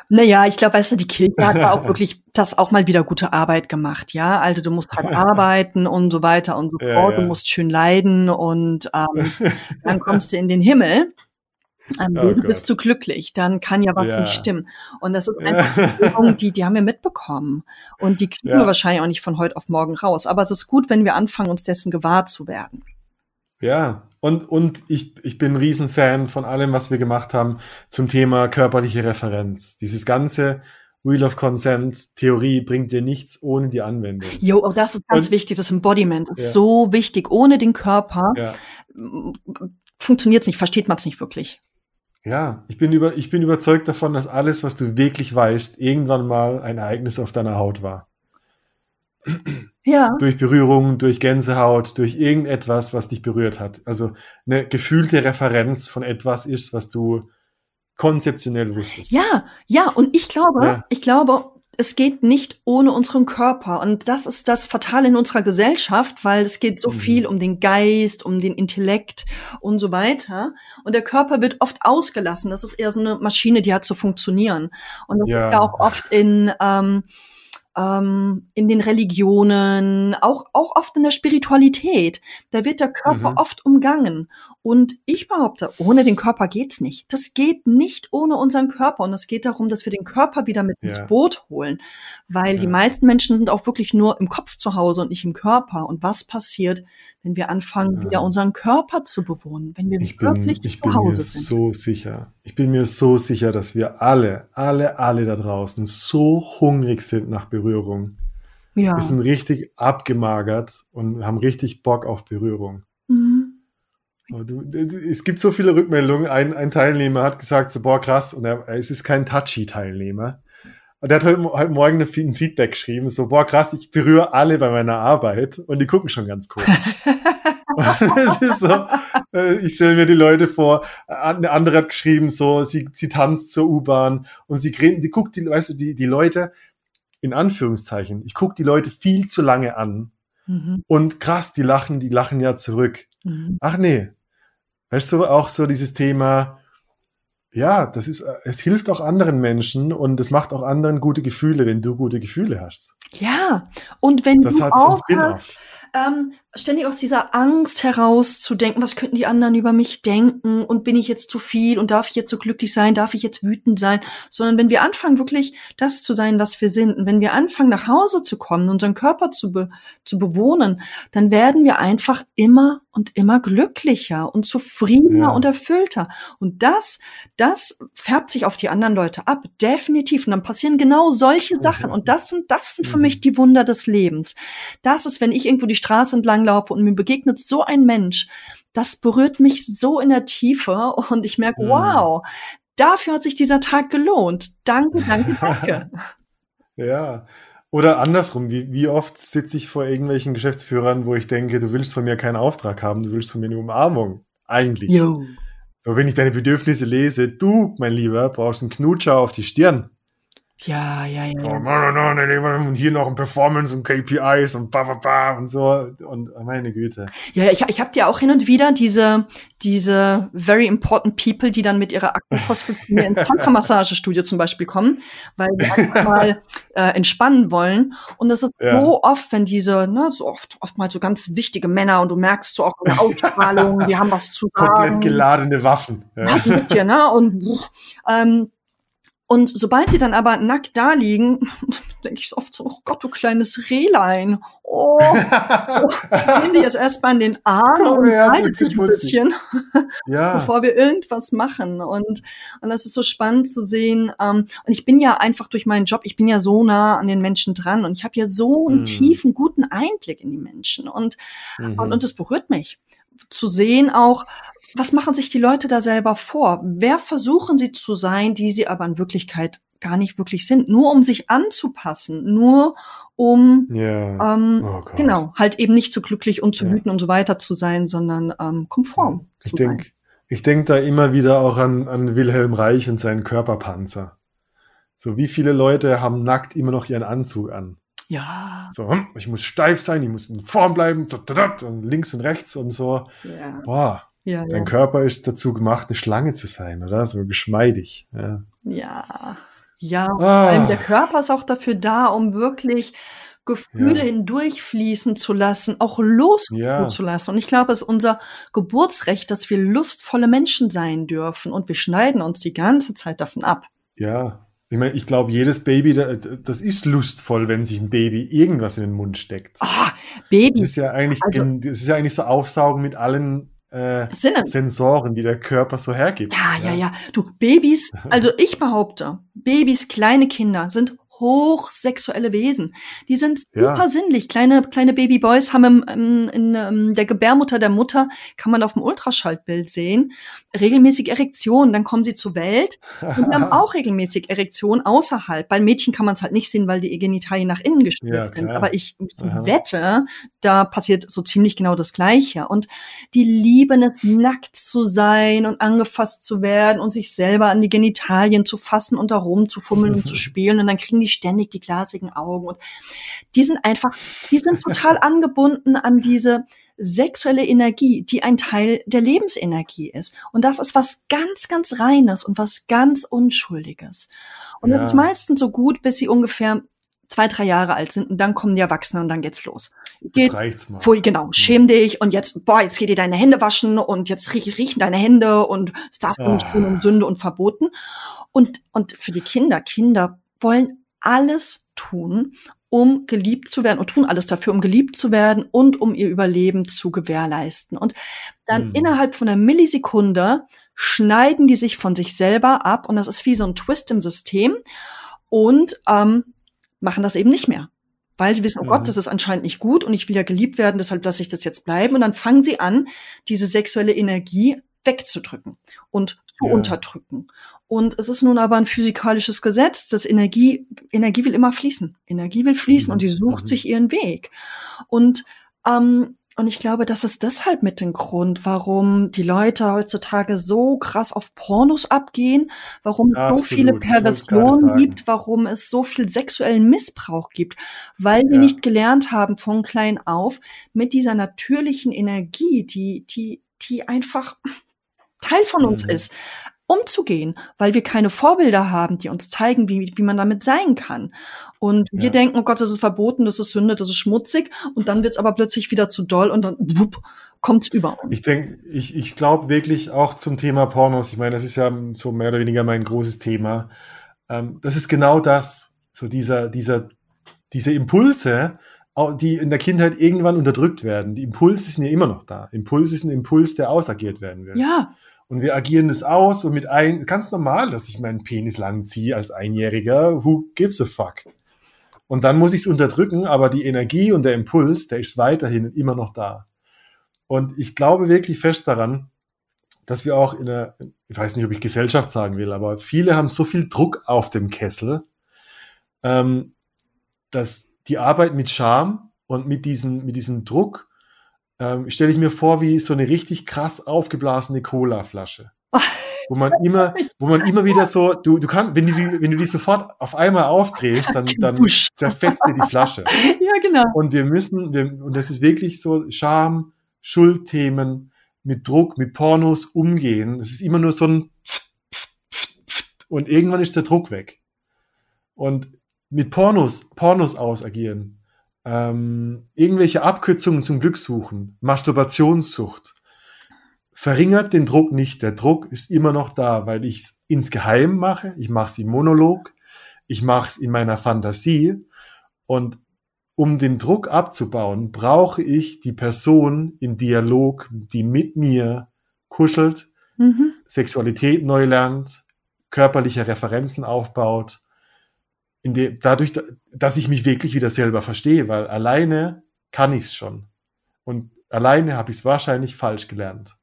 Naja, ich glaube, weißt du, die Kirche hat da auch wirklich das auch mal wieder gute Arbeit gemacht, ja. Also du musst halt arbeiten und so weiter und so Ja, fort. Du ja. musst schön leiden und ähm, dann kommst du in den Himmel. Ähm, Oh du bist zu glücklich, dann kann ja was Ja. nicht stimmen. Und das ist einfach eine die, die haben wir mitbekommen. Und die kriegen Ja. wir wahrscheinlich auch nicht von heute auf morgen raus. Aber es ist gut, wenn wir anfangen, uns dessen gewahr zu werden. Ja, und, und ich, ich bin ein Riesenfan von allem, was wir gemacht haben zum Thema körperliche Referenz. Dieses ganze Wheel of Consent Theorie bringt dir nichts ohne die Anwendung. Jo, auch das ist ganz Und- wichtig. Das Embodiment ist Ja. so wichtig. Ohne den Körper Ja. funktioniert es nicht, versteht man es nicht wirklich. Ja, ich bin, über, ich bin überzeugt davon, dass alles, was du wirklich weißt, irgendwann mal ein Ereignis auf deiner Haut war. Ja. Durch Berührung, durch Gänsehaut, durch irgendetwas, was dich berührt hat. Also eine gefühlte Referenz von etwas ist, was du konzeptionell wusstest. Ja, ja, und ich glaube, Ja. ich glaube, es geht nicht ohne unseren Körper. Und das ist das Fatale in unserer Gesellschaft, weil es geht so Mhm. viel um den Geist, um den Intellekt und so weiter. Und der Körper wird oft ausgelassen. Das ist eher so eine Maschine, die hat zu funktionieren. Und das Ja. ist ja auch oft in, ähm, ähm, in den Religionen, auch, auch oft in der Spiritualität. Da wird der Körper Mhm. oft umgangen. Und ich behaupte, ohne den Körper geht's nicht. Das geht nicht ohne unseren Körper. Und es geht darum, dass wir den Körper wieder mit ins Ja. Boot holen. Weil die Ja. meisten Menschen sind auch wirklich nur im Kopf zu Hause und nicht im Körper. Und was passiert, wenn wir anfangen, Ja. wieder unseren Körper zu bewohnen? Wenn wir Ich bin, wirklich ich zu bin Hause mir sind? so sicher. Ich bin mir so sicher, dass wir alle, alle, alle da draußen so hungrig sind nach Berührung. ja. Wir sind richtig abgemagert und haben richtig Bock auf Berührung. Aber du, es gibt so viele Rückmeldungen. Ein, ein Teilnehmer hat gesagt, so, boah, krass, und er, es ist kein Touchy-Teilnehmer. Und der hat heute, heute Morgen ein Feedback geschrieben, so, boah, krass, ich berühre alle bei meiner Arbeit und die gucken schon ganz komisch. es ist so, äh, ich stelle mir die Leute vor, äh, eine andere hat geschrieben, so, sie, sie tanzt zur U-Bahn und sie die guckt die, weißt du, die, die Leute, in Anführungszeichen, ich gucke die Leute viel zu lange an Mhm. und krass, die lachen, die lachen ja zurück. Mhm. Ach nee. Weißt du, auch so dieses Thema, ja, das ist, es hilft auch anderen Menschen und es macht auch anderen gute Gefühle, wenn du gute Gefühle hast. Ja, und wenn Das du auch hast. Ähm, ständig aus dieser Angst herauszudenken, was könnten die anderen über mich denken und bin ich jetzt zu viel und darf ich jetzt so glücklich sein, darf ich jetzt wütend sein, sondern wenn wir anfangen, wirklich das zu sein, was wir sind und wenn wir anfangen, nach Hause zu kommen, unseren Körper zu, be zu bewohnen, dann werden wir einfach immer und immer glücklicher und zufriedener Ja. und erfüllter. Und das, das färbt sich auf die anderen Leute ab, definitiv. Und dann passieren genau solche Sachen. Und das sind, das sind für Mhm. mich die Wunder des Lebens. Das ist, wenn ich irgendwo die Straße entlang laufe und mir begegnet so ein Mensch, das berührt mich so in der Tiefe und ich merke, Mhm. wow, dafür hat sich dieser Tag gelohnt. Danke, danke, danke. Ja. Oder andersrum, wie, wie oft sitze ich vor irgendwelchen Geschäftsführern, wo ich denke, du willst von mir keinen Auftrag haben, du willst von mir eine Umarmung. Eigentlich. Jo. So, wenn ich deine Bedürfnisse lese, du, mein Lieber, brauchst einen Knutscher auf die Stirn. Ja, ja, ja. So, ja. no, no, no, no, und hier noch ein Performance und KPIs und ba, ba, ba und so. Und oh, meine Güte. Ja, ich, ich habe ja auch hin und wieder diese, diese very important people, die dann mit ihrer Aktenpost mir ins Tantra-Massagestudio zum Beispiel kommen, weil die einfach mal äh, entspannen wollen. Und das ist Ja. so oft, wenn diese, ne, so oft, oftmals so ganz wichtige Männer und du merkst so auch in der Ausstrahlung, die haben was zu sagen. Komplett geladene Waffen. Ja. Ja, mit dir, ne? Und, ähm, und sobald sie dann aber nackt da liegen, denke ich so oft so, oh Gott, du kleines Rehlein. Oh, nimm die jetzt erstmal in den Arm Komm und haltet sich ein bisschen, ja. bevor wir irgendwas machen. Und, und das ist so spannend zu sehen. Ähm, und ich bin ja einfach durch meinen Job, ich bin ja so nah an den Menschen dran und ich habe ja so einen Mhm. tiefen, guten Einblick in die Menschen. Und Mhm. und, und es berührt mich zu sehen auch, was machen sich die Leute da selber vor? Wer versuchen sie zu sein, die sie aber in Wirklichkeit gar nicht wirklich sind? Nur um sich anzupassen, nur um, ja. ähm, oh genau, halt eben nicht zu glücklich und zu wütend und so weiter zu sein, sondern ähm, konform. Ich denke ich denk da immer wieder auch an, an Wilhelm Reich und seinen Körperpanzer. So, wie viele Leute haben nackt immer noch ihren Anzug an? Ja, So, hm, ich muss steif sein, ich muss in Form bleiben, und links und rechts und so. ja, Boah, ja, dein ja. Körper ist dazu gemacht, eine Schlange zu sein, oder? So geschmeidig. Ja. Ja, ja. Ah. Vor allem der Körper ist auch dafür da, um wirklich Gefühle Ja. hindurchfließen zu lassen, auch Lust Ja. zuzulassen. Und ich glaube, es ist unser Geburtsrecht, dass wir lustvolle Menschen sein dürfen. Und wir schneiden uns die ganze Zeit davon ab. Ja. Ich meine, ich glaube, jedes Baby, da- das ist lustvoll, wenn sich ein Baby irgendwas in den Mund steckt. Ah, Das Baby, ist ja eigentlich, Also- das ist ja eigentlich so Aufsaugen mit allen äh, Sinne. Sensoren, die der Körper so hergibt. Ja, ja, ja. Du, Babys, also ich behaupte, Babys, kleine Kinder sind hochsexuelle Wesen. Die sind Ja. super sinnlich. Kleine, kleine Babyboys haben im, im, in ähm, der Gebärmutter der Mutter, kann man auf dem Ultraschallbild sehen, regelmäßig Erektionen. Dann kommen sie zur Welt und die haben auch regelmäßig Erektionen außerhalb. Bei Mädchen kann man es halt nicht sehen, weil die Genitalien nach innen gestellt Ja, sind. Aber ich, ich wette, da passiert so ziemlich genau das Gleiche. Und die lieben es, nackt zu sein und angefasst zu werden und sich selber an die Genitalien zu fassen und da rumzufummeln und zu spielen. Und dann kriegen die ständig die glasigen Augen. Und die sind einfach, die sind total angebunden an diese sexuelle Energie, die ein Teil der Lebensenergie ist. Und das ist was ganz, ganz Reines und was ganz Unschuldiges. Und das Ja. ist meistens so gut, bis sie ungefähr zwei, drei Jahre alt sind und dann kommen die Erwachsenen und dann geht's los. Jetzt Geht, reicht's mal. Pfui, genau, schäm dich und jetzt, boah, jetzt geht dir deine Hände waschen und jetzt riech, riechen deine Hände und es darf Ah. nicht tun um Sünde und verboten. Und, und für die Kinder, Kinder wollen alles tun, um geliebt zu werden und tun alles dafür, um geliebt zu werden und um ihr Überleben zu gewährleisten. Und dann Mhm. innerhalb von einer Millisekunde schneiden die sich von sich selber ab und das ist wie so ein Twist im System und ähm, machen das eben nicht mehr. Weil sie wissen, oh Mhm. Gott, das ist anscheinend nicht gut und ich will ja geliebt werden, deshalb lasse ich das jetzt bleiben. Und dann fangen sie an, diese sexuelle Energie wegzudrücken und zu Ja. unterdrücken. Und es ist nun aber ein physikalisches Gesetz, dass Energie, Energie will immer fließen. Energie will fließen Mhm. und die sucht Mhm. sich ihren Weg. Und, ähm, und ich glaube, das ist deshalb mit dem Grund, warum die Leute heutzutage so krass auf Pornos abgehen, warum es so Absolut, viele Perversionen gibt, warum es so viel sexuellen Missbrauch gibt, weil wir Ja. nicht gelernt haben von klein auf mit dieser natürlichen Energie, die, die, die einfach Teil von uns Mhm. ist, umzugehen, weil wir keine Vorbilder haben, die uns zeigen, wie, wie man damit sein kann. Und wir Ja. denken, oh Gott, das ist verboten, das ist Sünde, das ist schmutzig. Und dann wird's aber plötzlich wieder zu doll und dann wupp, kommt's über uns. Ich denke, ich, ich glaube wirklich auch zum Thema Pornos, ich meine, das ist ja so mehr oder weniger mein großes Thema. Ähm, das ist genau das, so dieser, dieser, diese Impulse, die in der Kindheit irgendwann unterdrückt werden. Die Impulse sind ja immer noch da. Impuls ist ein Impuls, der ausagiert werden will. Ja, Und wir agieren das aus und mit ein, ganz normal, dass ich meinen Penis lang ziehe als Einjähriger. Who gives a fuck? Und dann muss ich es unterdrücken, aber die Energie und der Impuls, der ist weiterhin immer noch da. Und ich glaube wirklich fest daran, dass wir auch in der, ich weiß nicht, ob ich Gesellschaft sagen will, aber viele haben so viel Druck auf dem Kessel, ähm, dass die Arbeit mit Scham und mit, diesen, mit diesem Druck ähm, stelle ich mir vor wie so eine richtig krass aufgeblasene Cola-Flasche. wo man immer, wo man immer wieder so, du, du kannst, wenn du, die- wenn du die sofort auf einmal aufdrehst, dann, dann zerfetzt dir die Flasche. Ja, genau. Und wir müssen, wir, und das ist wirklich so Scham, Schuldthemen, mit Druck, mit Pornos umgehen. Es ist immer nur so ein und irgendwann ist der Druck weg. Und mit Pornos, Pornos ausagieren, ähm, irgendwelche Abkürzungen zum Glück suchen, Masturbationssucht, verringert den Druck nicht. Der Druck ist immer noch da, weil ich es insgeheim mache. Ich mache es im Monolog, ich mache es in meiner Fantasie. Und um den Druck abzubauen, brauche ich die Person im Dialog, die mit mir kuschelt, Mhm. Sexualität neu lernt, körperliche Referenzen aufbaut, in de, dadurch, da- dass ich mich wirklich wieder selber verstehe, weil alleine kann ich es schon. Und alleine habe ich es wahrscheinlich falsch gelernt.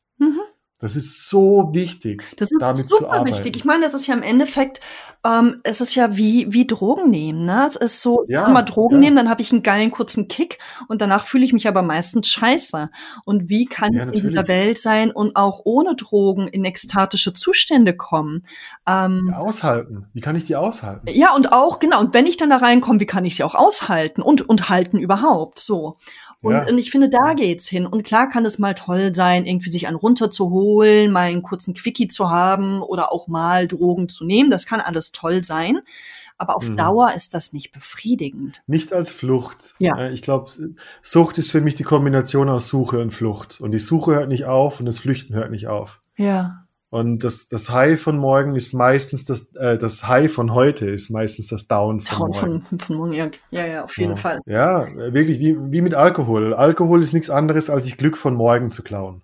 Das ist so wichtig, Das ist damit zu super arbeiten. wichtig. Ich meine, das ist ja im Endeffekt, ähm, es ist ja wie, wie Drogen nehmen. Ne? Es ist so, ich Ja, kann mal Drogen ja. nehmen, dann habe ich einen geilen kurzen Kick und danach fühle ich mich aber meistens scheiße. Und wie kann Ja, ich in dieser. Welt sein und auch ohne Drogen in ekstatische Zustände kommen? Ähm, aushalten. Wie kann ich die aushalten? ja, und auch, genau, und wenn ich dann da reinkomme, wie kann ich sie auch aushalten und, und halten überhaupt, so. Und, Ja. und ich finde, da geht's hin. Und klar kann es mal toll sein, irgendwie sich einen runterzuholen, mal einen kurzen Quickie zu haben oder auch mal Drogen zu nehmen. Das kann alles toll sein. Aber auf Mhm. Dauer ist das nicht befriedigend. Nicht als Flucht. Ja. Äh, Ich glaube, Sucht ist für mich die Kombination aus Suche und Flucht. Und die Suche hört nicht auf und das Flüchten hört nicht auf. Ja. Und das, das High von morgen ist meistens das, äh, das High von heute ist meistens das Down von Von, morgen. von, von morgen, ja, ja, ja, auf jeden So. Fall. Ja, wirklich wie, wie mit Alkohol. Alkohol ist nichts anderes, als sich Glück von morgen zu klauen.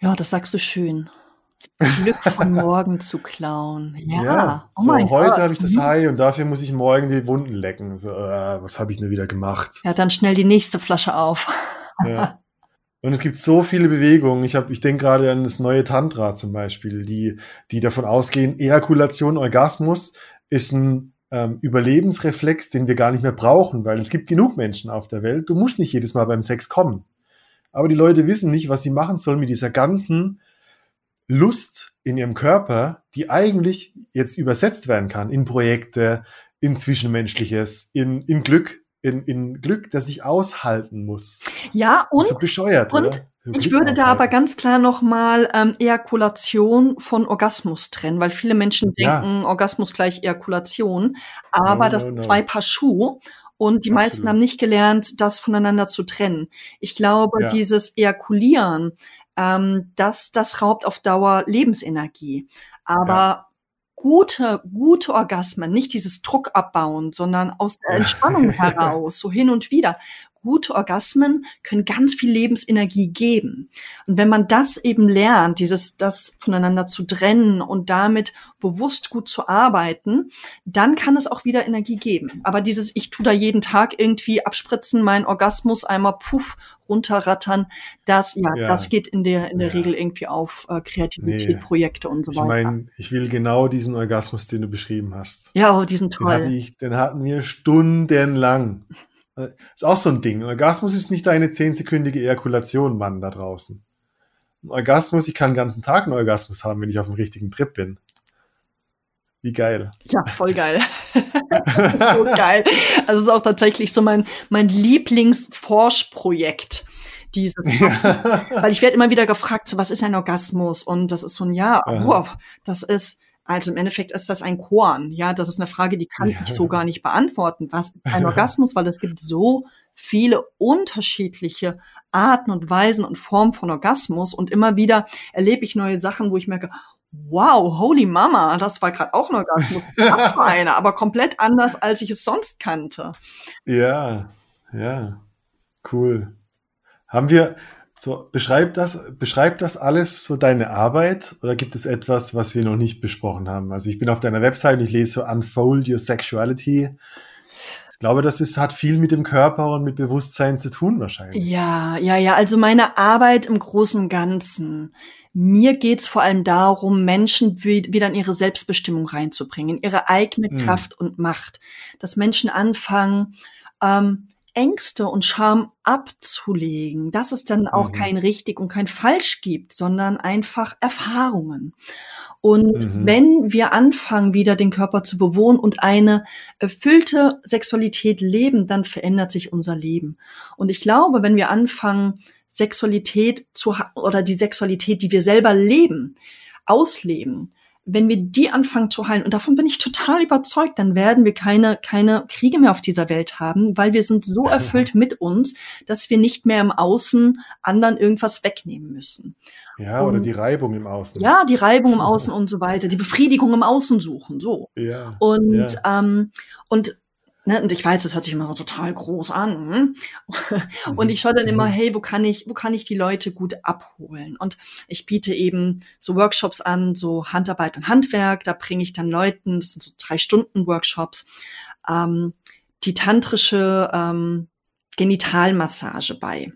Ja, das sagst du schön. Glück von morgen zu klauen. Ja. oh so heute habe ich das Mhm. High und dafür muss ich morgen die Wunden lecken. So, äh, was habe ich denn wieder gemacht? Ja, dann schnell die nächste Flasche auf. Ja. Und es gibt so viele Bewegungen. Ich habe, ich denke gerade an das neue Tantra zum Beispiel, die, die davon ausgehen, Ejakulation, Orgasmus ist ein ähm, Überlebensreflex, den wir gar nicht mehr brauchen, weil es gibt genug Menschen auf der Welt. Du musst nicht jedes Mal beim Sex kommen. Aber die Leute wissen nicht, was sie machen sollen mit dieser ganzen Lust in ihrem Körper, die eigentlich jetzt übersetzt werden kann in Projekte, in Zwischenmenschliches, in, in Glück, in, in Glück, das ich aushalten muss. Ja, und so bescheuert, und oder? Ich würde da aber ganz klar nochmal ähm, Ejakulation von Orgasmus trennen, weil viele Menschen Ja. denken, Orgasmus gleich Ejakulation, aber No, das sind no. zwei Paar Schuhe und die meisten Absolut. haben nicht gelernt, das voneinander zu trennen. Ich glaube, Ja. dieses Ejakulieren, ähm, das, das raubt auf Dauer Lebensenergie. Aber Ja. Gute, gute Orgasmen, nicht dieses Druck abbauen, sondern aus der Entspannung heraus, so hin und wieder. Gute Orgasmen können ganz viel Lebensenergie geben. Und wenn man das eben lernt, dieses, das voneinander zu trennen und damit bewusst gut zu arbeiten, dann kann es auch wieder Energie geben. Aber dieses, ich tu da jeden Tag irgendwie abspritzen, meinen Orgasmus einmal puff runterrattern, das, ja, Ja. das geht in der, in der Ja. Regel irgendwie auf äh, Kreativität, Nee. Projekte und so Ich weiter. meine, ich will genau diesen Orgasmus, den du beschrieben hast. ja, oh, die sind Den, hatte toll. ich, den hatten wir stundenlang. Ist auch so ein Ding. Ein Orgasmus ist nicht eine zehnsekündige Ejakulation, Mann, da draußen. Ein Orgasmus, ich kann den ganzen Tag einen Orgasmus haben, wenn ich auf dem richtigen Trip bin. Wie geil. Ja, voll geil. so geil. Also es ist auch tatsächlich so mein, mein Lieblingsforschprojekt. Dieses, weil ich werde immer wieder gefragt, so was ist ein Orgasmus? Und das ist so ein Ja, wow, das ist, also im Endeffekt ist das ein Korn. Ja, das ist eine Frage, die kann Ja. ich so gar nicht beantworten. Was ist ein Orgasmus? Weil es gibt so viele unterschiedliche Arten und Weisen und Formen von Orgasmus und immer wieder erlebe ich neue Sachen, wo ich merke, wow, holy Mama, das war gerade auch ein Orgasmus. Das war einer, aber komplett anders, als ich es sonst kannte. Ja, ja, cool. Haben wir, so, beschreibt das, beschreibt das alles so deine Arbeit oder gibt es etwas, was wir noch nicht besprochen haben? Also ich bin auf deiner Website und ich lese so Unfold Your Sexuality. Ich glaube, das ist, hat viel mit dem Körper und mit Bewusstsein zu tun wahrscheinlich. Ja, ja, ja. Also meine Arbeit im Großen und Ganzen. Mir geht's vor allem darum, Menschen wi- wieder in ihre Selbstbestimmung reinzubringen, in ihre eigene Mhm. Kraft und Macht. Dass Menschen anfangen, ähm, Ängste und Scham abzulegen, dass es dann auch Mhm. kein richtig und kein falsch gibt, sondern einfach Erfahrungen. Und Mhm. wenn wir anfangen, wieder den Körper zu bewohnen und eine erfüllte Sexualität leben, dann verändert sich unser Leben. Und ich glaube, wenn wir anfangen, Sexualität zu oder die Sexualität, die wir selber leben, ausleben, wenn wir die anfangen zu heilen, und davon bin ich total überzeugt, dann werden wir keine, keine Kriege mehr auf dieser Welt haben, weil wir sind so erfüllt mit uns, dass wir nicht mehr im Außen anderen irgendwas wegnehmen müssen. Ja, oder Und- die Reibung im Außen. Ja, die Reibung im Außen und so weiter, die Befriedigung im Außen suchen, so. Ja. Und, ja. ähm, und, ne, und ich weiß, das hört sich immer so total groß an. hm? Und ich schaue dann immer, Mhm. hey, wo kann ich, wo kann ich die Leute gut abholen? Und ich biete eben so Workshops an, so Handarbeit und Handwerk. Da bringe ich dann Leuten, das sind so drei Stunden Workshops, ähm, die tantrische ähm, Genitalmassage bei.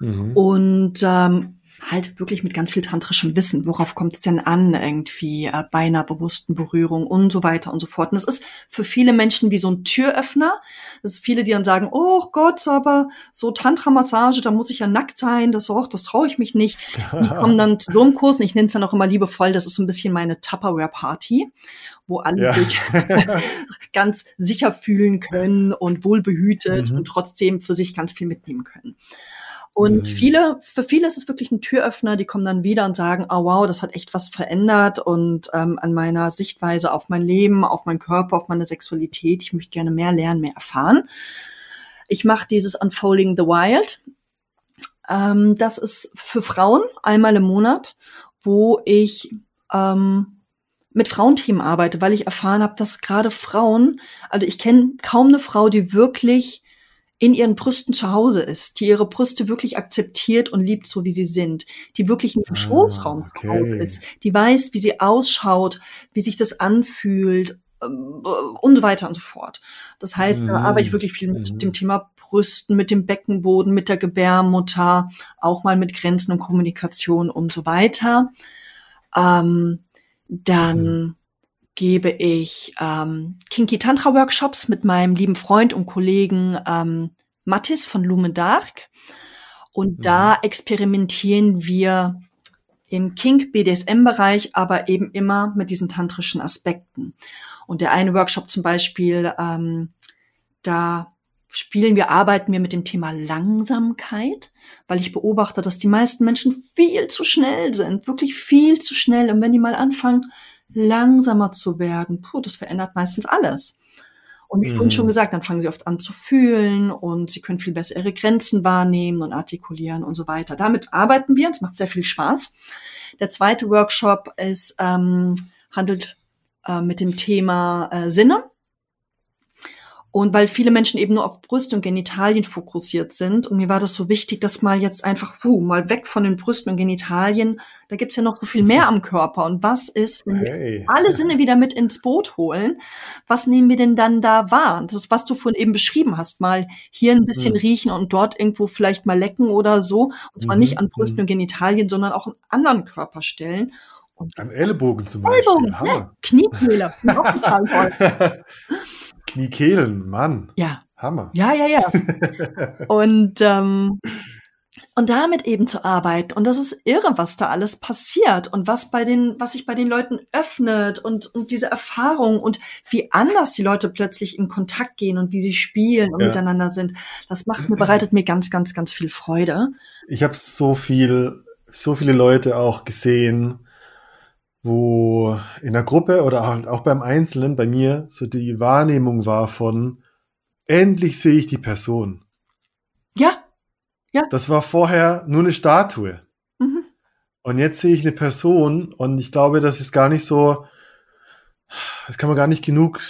Mhm. Und ähm, halt wirklich mit ganz viel tantrischem Wissen. Worauf kommt es denn an irgendwie äh, bei einer bewussten Berührung und so weiter und so fort. Und das ist für viele Menschen wie so ein Türöffner. Das ist viele, die dann sagen, oh Gott, aber so Tantra-Massage, da muss ich ja nackt sein. Das, oh, das traue ich mich nicht. Die kommen dann zu so einem Kurs, und ich nenne es dann auch immer liebevoll, das ist so ein bisschen meine Tupperware-Party, wo alle Ja. sich ganz sicher fühlen können und wohlbehütet Mhm. und trotzdem für sich ganz viel mitnehmen können. Und Mhm. viele, für viele ist es wirklich ein Türöffner, die kommen dann wieder und sagen, oh wow, das hat echt was verändert und ähm, an meiner Sichtweise auf mein Leben, auf meinen Körper, auf meine Sexualität. Ich möchte gerne mehr lernen, mehr erfahren. Ich mache dieses Unfolding the Wild. Ähm, das ist für Frauen einmal im Monat, wo ich ähm, mit Frauenthemen arbeite, weil ich erfahren habe, dass gerade Frauen, also ich kenne kaum eine Frau, die wirklich in ihren Brüsten zu Hause ist, die ihre Brüste wirklich akzeptiert und liebt, so wie sie sind, die wirklich in ihrem Ah, Schoßraum zu okay. Hause ist, die weiß, wie sie ausschaut, wie sich das anfühlt ähm, und so weiter und so fort. Das heißt, da Mhm. arbeite ich wirklich viel mit Mhm. dem Thema Brüsten, mit dem Beckenboden, mit der Gebärmutter, auch mal mit Grenzen und Kommunikation und so weiter. Ähm, dann gebe ich ähm, Kinky Tantra Workshops mit meinem lieben Freund und Kollegen ähm, Mattis von Lumen Dark. Und Mhm. da experimentieren wir im Kink BDSM Bereich, aber eben immer mit diesen tantrischen Aspekten. Und der eine Workshop zum Beispiel, ähm, da spielen wir, arbeiten wir mit dem Thema Langsamkeit, weil ich beobachte, dass die meisten Menschen viel zu schnell sind, wirklich viel zu schnell. Und wenn die mal anfangen, langsamer zu werden, puh, das verändert meistens alles. Und wie vorhin Mhm. schon gesagt, dann fangen sie oft an zu fühlen und sie können viel besser ihre Grenzen wahrnehmen und artikulieren und so weiter. Damit arbeiten wir, es macht sehr viel Spaß. Der zweite Workshop ist, ähm, handelt äh, mit dem Thema äh, Sinne. Und weil viele Menschen eben nur auf Brüste und Genitalien fokussiert sind, und mir war das so wichtig, dass mal jetzt einfach, puh, mal weg von den Brüsten und Genitalien, da gibt's ja noch so viel mehr am Körper. Und was ist, wenn wir Hey. alle Sinne wieder mit ins Boot holen, was nehmen wir denn dann da wahr? Und Das ist, was du vorhin eben beschrieben hast, mal hier ein bisschen Mhm. riechen und dort irgendwo vielleicht mal lecken oder so. Und zwar Mhm, nicht an Brüsten mhm. und Genitalien, sondern auch an anderen Körperstellen. Und Am Ellbogen zum Beispiel. Ellbogen, ne? Kniekehle, finde ich auch total toll. Kniekehlen, Mann. Ja, Hammer. ja, ja, ja. und, ähm, und damit eben zu arbeiten. Und das ist irre, was da alles passiert und was bei den, was sich bei den Leuten öffnet und, und diese Erfahrung und wie anders die Leute plötzlich in Kontakt gehen und wie sie spielen und Ja. miteinander sind. Das macht mir, bereitet mir ganz, ganz, ganz viel Freude. Ich habe so viel, so viele Leute auch gesehen, wo in der Gruppe oder halt auch beim Einzelnen, bei mir, so die Wahrnehmung war von, endlich sehe ich die Person. Ja. Das war vorher nur eine Statue. Mhm. Und jetzt sehe ich eine Person und ich glaube, das ist gar nicht so, das kann man gar nicht genug,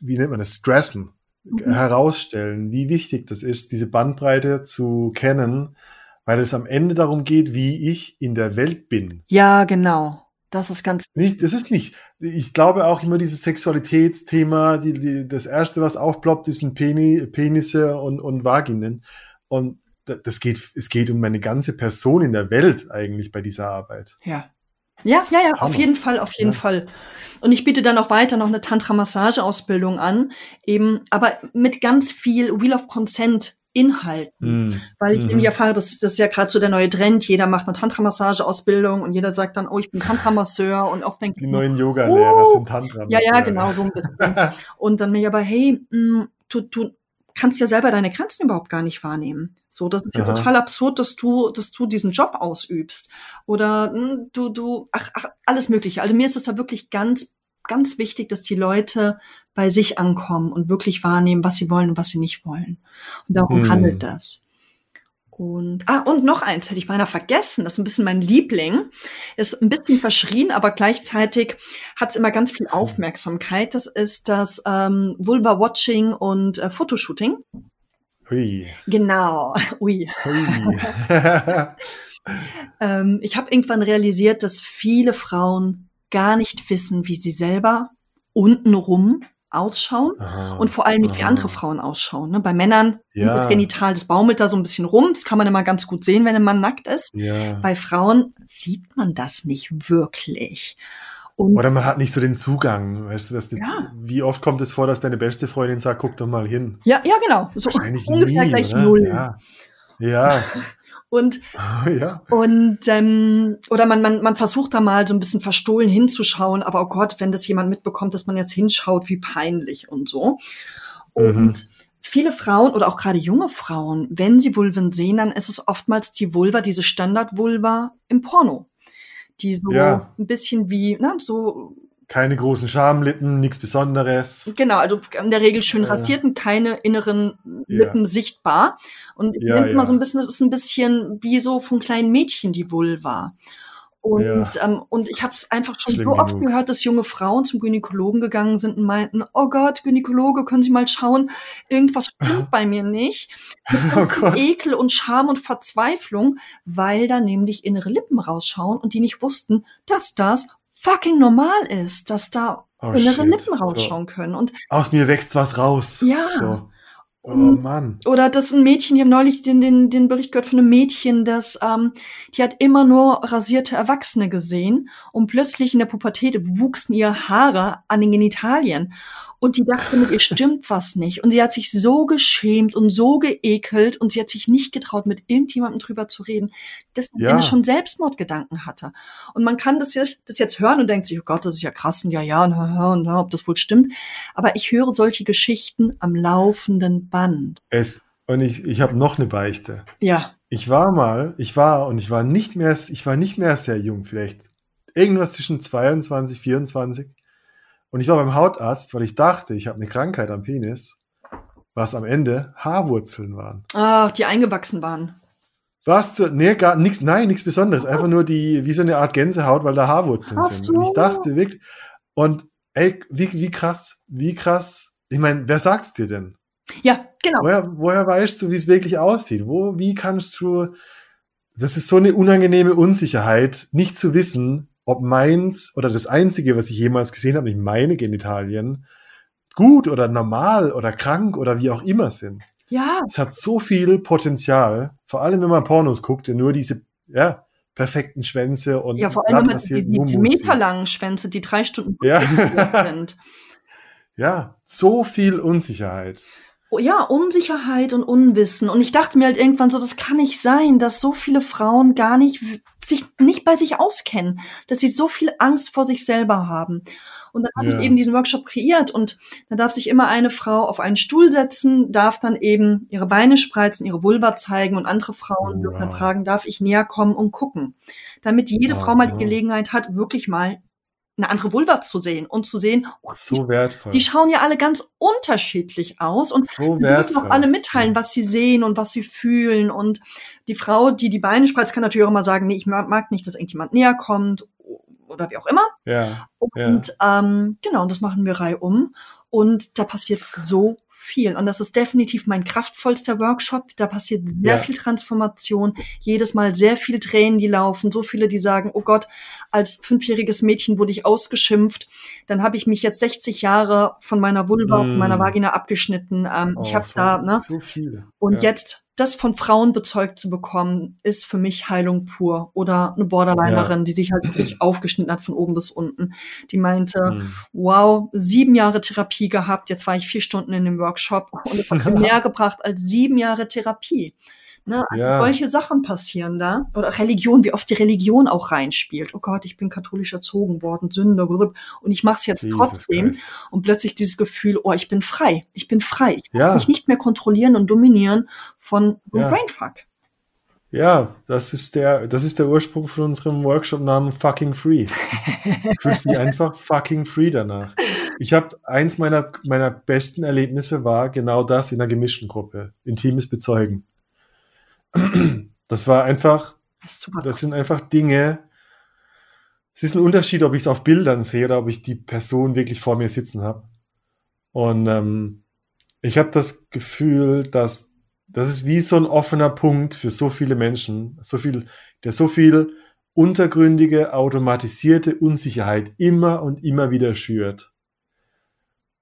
wie nennt man das, stressen, Mhm. herausstellen, wie wichtig das ist, diese Bandbreite zu kennen, weil es am Ende darum geht, wie ich in der Welt bin. Ja, genau. Das ist ganz, Nicht, das ist nicht. Ich glaube auch immer dieses Sexualitätsthema, die, die, das erste, was aufploppt, ist ein Peni, Penisse und, und Vaginen. Und da- das geht, es geht um meine ganze Person in der Welt eigentlich bei dieser Arbeit. ja. Ja, ja, ja, auf Hammer. jeden Fall, auf jeden Ja. Fall. Und ich biete dann auch weiter noch eine Tantra-Massage-Ausbildung an, eben, aber mit ganz viel Wheel of Consent Inhalten. Mhm. Weil ich Mhm. irgendwie erfahre, das, das ist ja gerade so der neue Trend. Jeder macht eine Tantra-Massage-Ausbildung und jeder sagt dann, oh, ich bin Tantra-Masseur und oft denkt Die neuen Yoga-Lehrer Oh. sind Tantra. ja, ja, genau, so ein bisschen. Und dann mir aber, hey, mh, du, du kannst ja selber deine Grenzen überhaupt gar nicht wahrnehmen. So, das ist ja Aha. total absurd, dass du, dass du diesen Job ausübst. Oder mh, du, du, ach, ach, alles Mögliche. Also mir ist es da wirklich ganz, ganz wichtig, dass die Leute bei sich ankommen und wirklich wahrnehmen, was sie wollen und was sie nicht wollen. Und darum Hm. handelt das. Und, ah, und noch eins hätte ich beinahe vergessen. Das ist ein bisschen mein Liebling. Ist ein bisschen verschrien, aber gleichzeitig hat es immer ganz viel Aufmerksamkeit. Das ist das ähm, Vulva-Watching und äh, Fotoshooting. Hui. Genau. Ui. Hui. Ähm, ich habe irgendwann realisiert, dass viele Frauen gar nicht wissen, wie sie selber untenrum ausschauen Aha. und vor allem nicht, wie andere Frauen ausschauen. Ne? Bei Männern, Ja. das Genital, das baumelt da so ein bisschen rum. Das kann man immer ganz gut sehen, wenn ein Mann nackt ist. Ja. Bei Frauen sieht man das nicht wirklich. Und Oder man hat nicht so den Zugang, weißt du, dass die, Ja. wie oft kommt es vor, dass deine beste Freundin sagt, guck doch mal hin. ja, ja, genau. So Wahrscheinlich ungefähr nie, gleich oder? null. Ja. Ja, Und ja. Und ähm, oder man, man, man versucht da mal so ein bisschen verstohlen hinzuschauen, aber oh Gott, wenn das jemand mitbekommt, dass man jetzt hinschaut, wie peinlich und so. Und Mhm. viele Frauen oder auch gerade junge Frauen, wenn sie Vulven sehen, dann ist es oftmals die Vulva, diese Standard-Vulva im Porno. Die so Ja. ein bisschen wie, na, so, Keine großen Schamlippen, nichts Besonderes. genau, also in der Regel schön Äh. rasiert und keine inneren Ja. Lippen sichtbar. Und ich Ja, nenne es mal ja. so ein bisschen, das ist ein bisschen wie so von kleinen Mädchen die Vulva. Und, Ja. ähm, und ich habe es einfach schon Schlimm so oft genug. gehört, dass junge Frauen zum Gynäkologen gegangen sind und meinten, oh Gott, Gynäkologe, können Sie mal schauen, irgendwas stimmt bei mir nicht. Oh Gott. Ekel und Scham und Verzweiflung, weil da nämlich innere Lippen rausschauen und die nicht wussten, dass das fucking normal ist, dass da Oh, innere shit. Lippen rausschauen können. Und Aus mir wächst was raus. Ja. So. Oh Und- Mann. Oder das ein Mädchen, ich habe neulich den, den, den Bericht gehört von einem Mädchen, das ähm, die hat immer nur rasierte Erwachsene gesehen und plötzlich in der Pubertät wuchsen ihr Haare an den Genitalien. Und die dachte mit ihr stimmt was nicht. Und sie hat sich so geschämt und so geekelt und sie hat sich nicht getraut, mit irgendjemandem drüber zu reden, dass sie Ja. Schon Selbstmordgedanken hatte. Und man kann das jetzt, das jetzt hören und denkt sich, oh Gott, das ist ja krass und ja, ja, und, und, und ob das wohl stimmt. Aber ich höre solche Geschichten am laufenden Band. Es, und ich, ich habe noch eine Beichte. Ja. Ich war mal, ich war und ich war nicht mehr, ich war nicht mehr sehr jung, vielleicht irgendwas zwischen 22, 24. Und ich war beim Hautarzt, weil ich dachte, ich habe eine Krankheit am Penis, was am Ende Haarwurzeln waren. Ah, die eingewachsen waren. Was zu, nee, gar nichts, nein, nichts Besonderes. Einfach nur die, wie so eine Art Gänsehaut, weil da Haarwurzeln Ach sind. Und ich dachte wirklich, und ey, wie, wie krass, wie krass. Ich meine, wer sagt's dir denn? Ja, genau. Woher, woher weißt du, wie es wirklich aussieht? Wo, wie kannst du, das ist so eine unangenehme Unsicherheit, nicht zu wissen, ob meins oder das einzige, was ich jemals gesehen habe, nämlich meine Genitalien, gut oder normal oder krank oder wie auch immer sind. Ja, Es hat so viel Potenzial, vor allem wenn man Pornos guckt, der nur diese, ja, perfekten Schwänze und ja, vor allem wenn man glatt die, die, die meterlangen Schwänze, die drei Stunden Ja. sind. Ja, so viel Unsicherheit. Oh, ja, Unsicherheit und Unwissen. Und ich dachte mir halt irgendwann so, das kann nicht sein, dass so viele Frauen gar nicht sich nicht bei sich auskennen, dass sie so viel Angst vor sich selber haben. Und dann habe Ja. ich eben diesen Workshop kreiert und da darf sich immer eine Frau auf einen Stuhl setzen, darf dann eben ihre Beine spreizen, ihre Vulva zeigen und andere Frauen dürfen dann Wow. fragen, darf ich näher kommen und gucken? Damit jede Frau mal die. Gelegenheit hat, wirklich mal eine andere Vulva zu sehen und zu sehen, oh, So wertvoll. die schauen ja alle ganz unterschiedlich aus und so die müssen auch alle mitteilen, was sie sehen und was sie fühlen. Und die Frau, die die Beine spreizt, kann natürlich auch immer sagen, nee, ich mag nicht, dass irgendjemand näher kommt oder wie auch immer. Ja, Und ähm, genau, und das machen wir reihum. Und da passiert so viel. Und das ist definitiv mein kraftvollster Workshop. Da passiert sehr Ja. viel Transformation. Jedes Mal sehr viel Tränen, die laufen. So viele, die sagen, oh Gott, als fünfjähriges Mädchen wurde ich ausgeschimpft. Dann habe ich mich jetzt 60 Jahre von meiner Vulva, Mm. von meiner Vagina abgeschnitten. Ähm, ich Oh, habe so, da, ne? so viele. Und ja. jetzt das von Frauen bezeugt zu bekommen, ist für mich Heilung pur. Oder eine Borderlinerin, Ja. die sich halt wirklich aufgeschnitten hat von oben bis unten. Die meinte, Mhm. wow, sieben Jahre Therapie gehabt, jetzt war ich vier Stunden in dem Workshop und es hat mir mehr gebracht als sieben Jahre Therapie. Ne? Also Ja. Solche Sachen passieren da. Oder Religion, wie oft die Religion auch reinspielt. Oh Gott, ich bin katholisch erzogen worden, Sünde, blub. und ich mache es jetzt Jesus trotzdem. Christ. Und plötzlich dieses Gefühl, oh, ich bin frei, ich bin frei. Ich Ja. muss mich nicht mehr kontrollieren und dominieren von so Ja. Brainfuck. Ja, das ist der, das ist der Ursprung von unserem Workshop-Namen Fucking Free. Du fühlst dich einfach fucking free danach. Ich habe eins meiner, meiner besten Erlebnisse war genau das in einer gemischten Gruppe. Intimes Bezeugen. Das war einfach, Das das sind einfach Dinge. Es ist ein Unterschied, ob ich es auf Bildern sehe oder ob ich die Person wirklich vor mir sitzen habe. Und ähm, ich habe das Gefühl, dass das ist wie so ein offener Punkt für so viele Menschen, so viel, der so viel untergründige, automatisierte Unsicherheit immer und immer wieder schürt.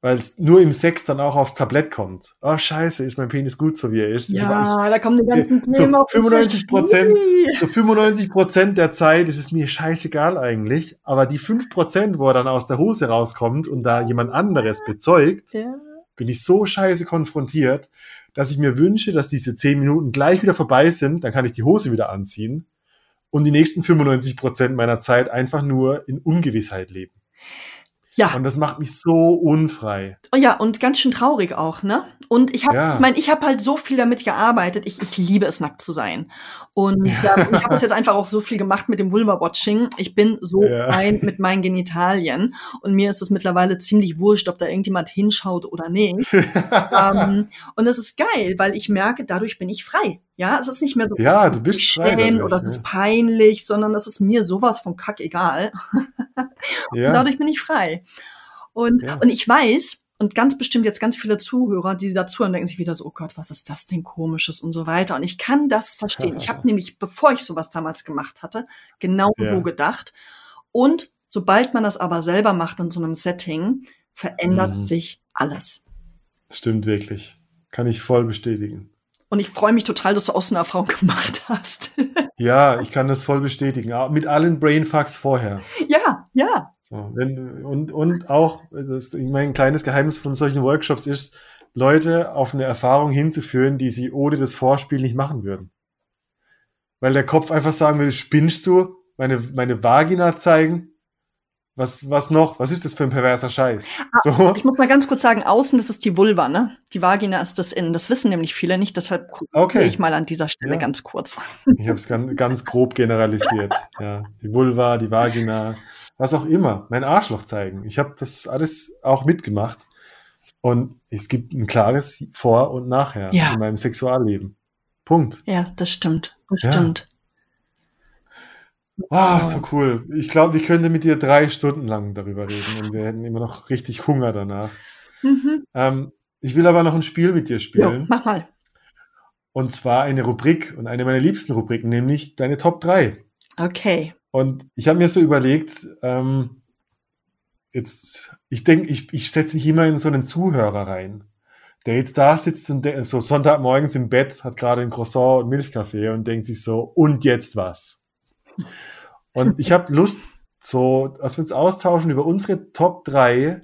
Weil es nur im Sex dann auch aufs Tablett kommt. Oh, scheiße, ist mein Penis gut, so wie er ist. Also, ja, da kommen die ganzen so Themen auf den 95 Tisch. Prozent, so 95 Prozent der Zeit ist es mir scheißegal eigentlich, aber die 5 Prozent, wo er dann aus der Hose rauskommt und da jemand anderes bezeugt, Ja. bin ich so scheiße konfrontiert, dass ich mir wünsche, dass diese 10 Minuten gleich wieder vorbei sind, dann kann ich die Hose wieder anziehen und die nächsten 95 Prozent meiner Zeit einfach nur in Ungewissheit leben. Ja. Und das macht mich so unfrei. Oh ja, und ganz schön traurig auch, ne? Und ich habe, Ja. ich meine, ich habe halt so viel damit gearbeitet. Ich, ich liebe es, nackt zu sein. Und ja. und ich habe es jetzt einfach auch so viel gemacht mit dem Vulva-Watching. Ich bin so Ja. rein mit meinen Genitalien. Und mir ist es mittlerweile ziemlich wurscht, ob da irgendjemand hinschaut oder nicht. ähm, und das ist geil, weil ich merke, dadurch bin ich frei. Ja, es ist nicht mehr so Ja, du bist frei dadurch, oder es ist peinlich, sondern es ist mir sowas von kack egal. Und dadurch bin ich frei. Und, und ich weiß, und ganz bestimmt jetzt ganz viele Zuhörer, die dazu und denken sich wieder so, oh Gott, was ist das denn komisches und so weiter. Und ich kann das verstehen. Ich habe nämlich, bevor ich sowas damals gemacht hatte, genau Ja. so gedacht. Und sobald man das aber selber macht in so einem Setting, verändert Mhm. sich alles. stimmt wirklich. Kann ich voll bestätigen. Und ich freue mich total, dass du auch so eine Erfahrung gemacht hast. Ja, ich kann das voll bestätigen. Mit allen Brainfucks vorher. ja, ja. So, wenn, und, und auch, das, ich meine, ein kleines Geheimnis von solchen Workshops ist, Leute auf eine Erfahrung hinzuführen, die sie ohne das Vorspiel nicht machen würden. Weil der Kopf einfach sagen würde, spinnst du? Meine, meine Vagina zeigen? Was, was noch? Was ist das für ein perverser Scheiß? So, Ich muss mal ganz kurz sagen, außen, das ist die Vulva, ne? Die Vagina ist das Innen. Das wissen nämlich viele nicht, deshalb Okay. ich mal an dieser Stelle Ja. ganz kurz. ich habe es ganz, ganz grob generalisiert. Ja, die Vulva, die Vagina, was auch immer. Mein Arschloch zeigen. Ich habe das alles auch mitgemacht. Und es gibt ein klares Vor- und Nachher Ja. in meinem Sexualleben. Punkt. Ja, das stimmt. Das Ja. stimmt. Ah, so cool. Ich glaube, ich könnte mit dir drei Stunden lang darüber reden und wir hätten immer noch richtig Hunger danach. Mhm. Ähm, ich will aber noch ein Spiel mit dir Jo, spielen. mach mal. Und zwar eine Rubrik und eine meiner liebsten Rubriken, nämlich deine Top 3. Okay. Und ich habe mir so überlegt, ähm, jetzt, ich denke, ich, ich setze mich immer in so einen Zuhörer rein, der jetzt da sitzt und so Sonntagmorgens im Bett, hat gerade ein Croissant und Milchkaffee und denkt sich so, und jetzt was? Und ich habe Lust, so, dass wir uns austauschen über unsere Top 3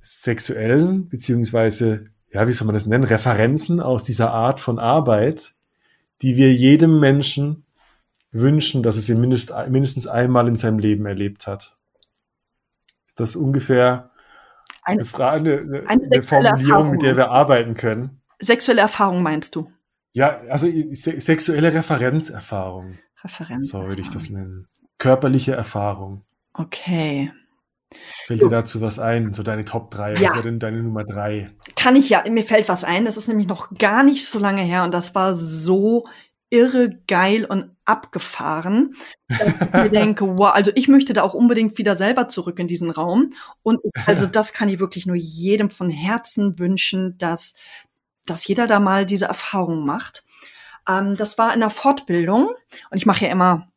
sexuellen, beziehungsweise, ja, wie soll man das nennen, Referenzen aus dieser Art von Arbeit, die wir jedem Menschen wünschen, dass es ihn mindest, mindestens einmal in seinem Leben erlebt hat. Ist das ungefähr Eine- eine, Frage, eine, eine eine Formulierung, Erfahrung. mit der wir arbeiten können? Sexuelle Erfahrung meinst du? Ja, also se sexuelle Referenzerfahrung, Referenz. so würde ich das nennen. Körperliche Erfahrung. Okay. Fällt dir dazu was ein? So deine Top 3. Ja. Was wäre denn deine Nummer 3? Kann ich ja, mir fällt was ein, das ist nämlich noch gar nicht so lange her und das war so irre geil und abgefahren, dass ich mir denke, wow, also ich möchte da auch unbedingt wieder selber zurück in diesen Raum und ich, also das kann ich wirklich nur jedem von Herzen wünschen, dass, dass jeder da mal diese Erfahrung macht. Ähm, das war in der Fortbildung und ich mache ja immer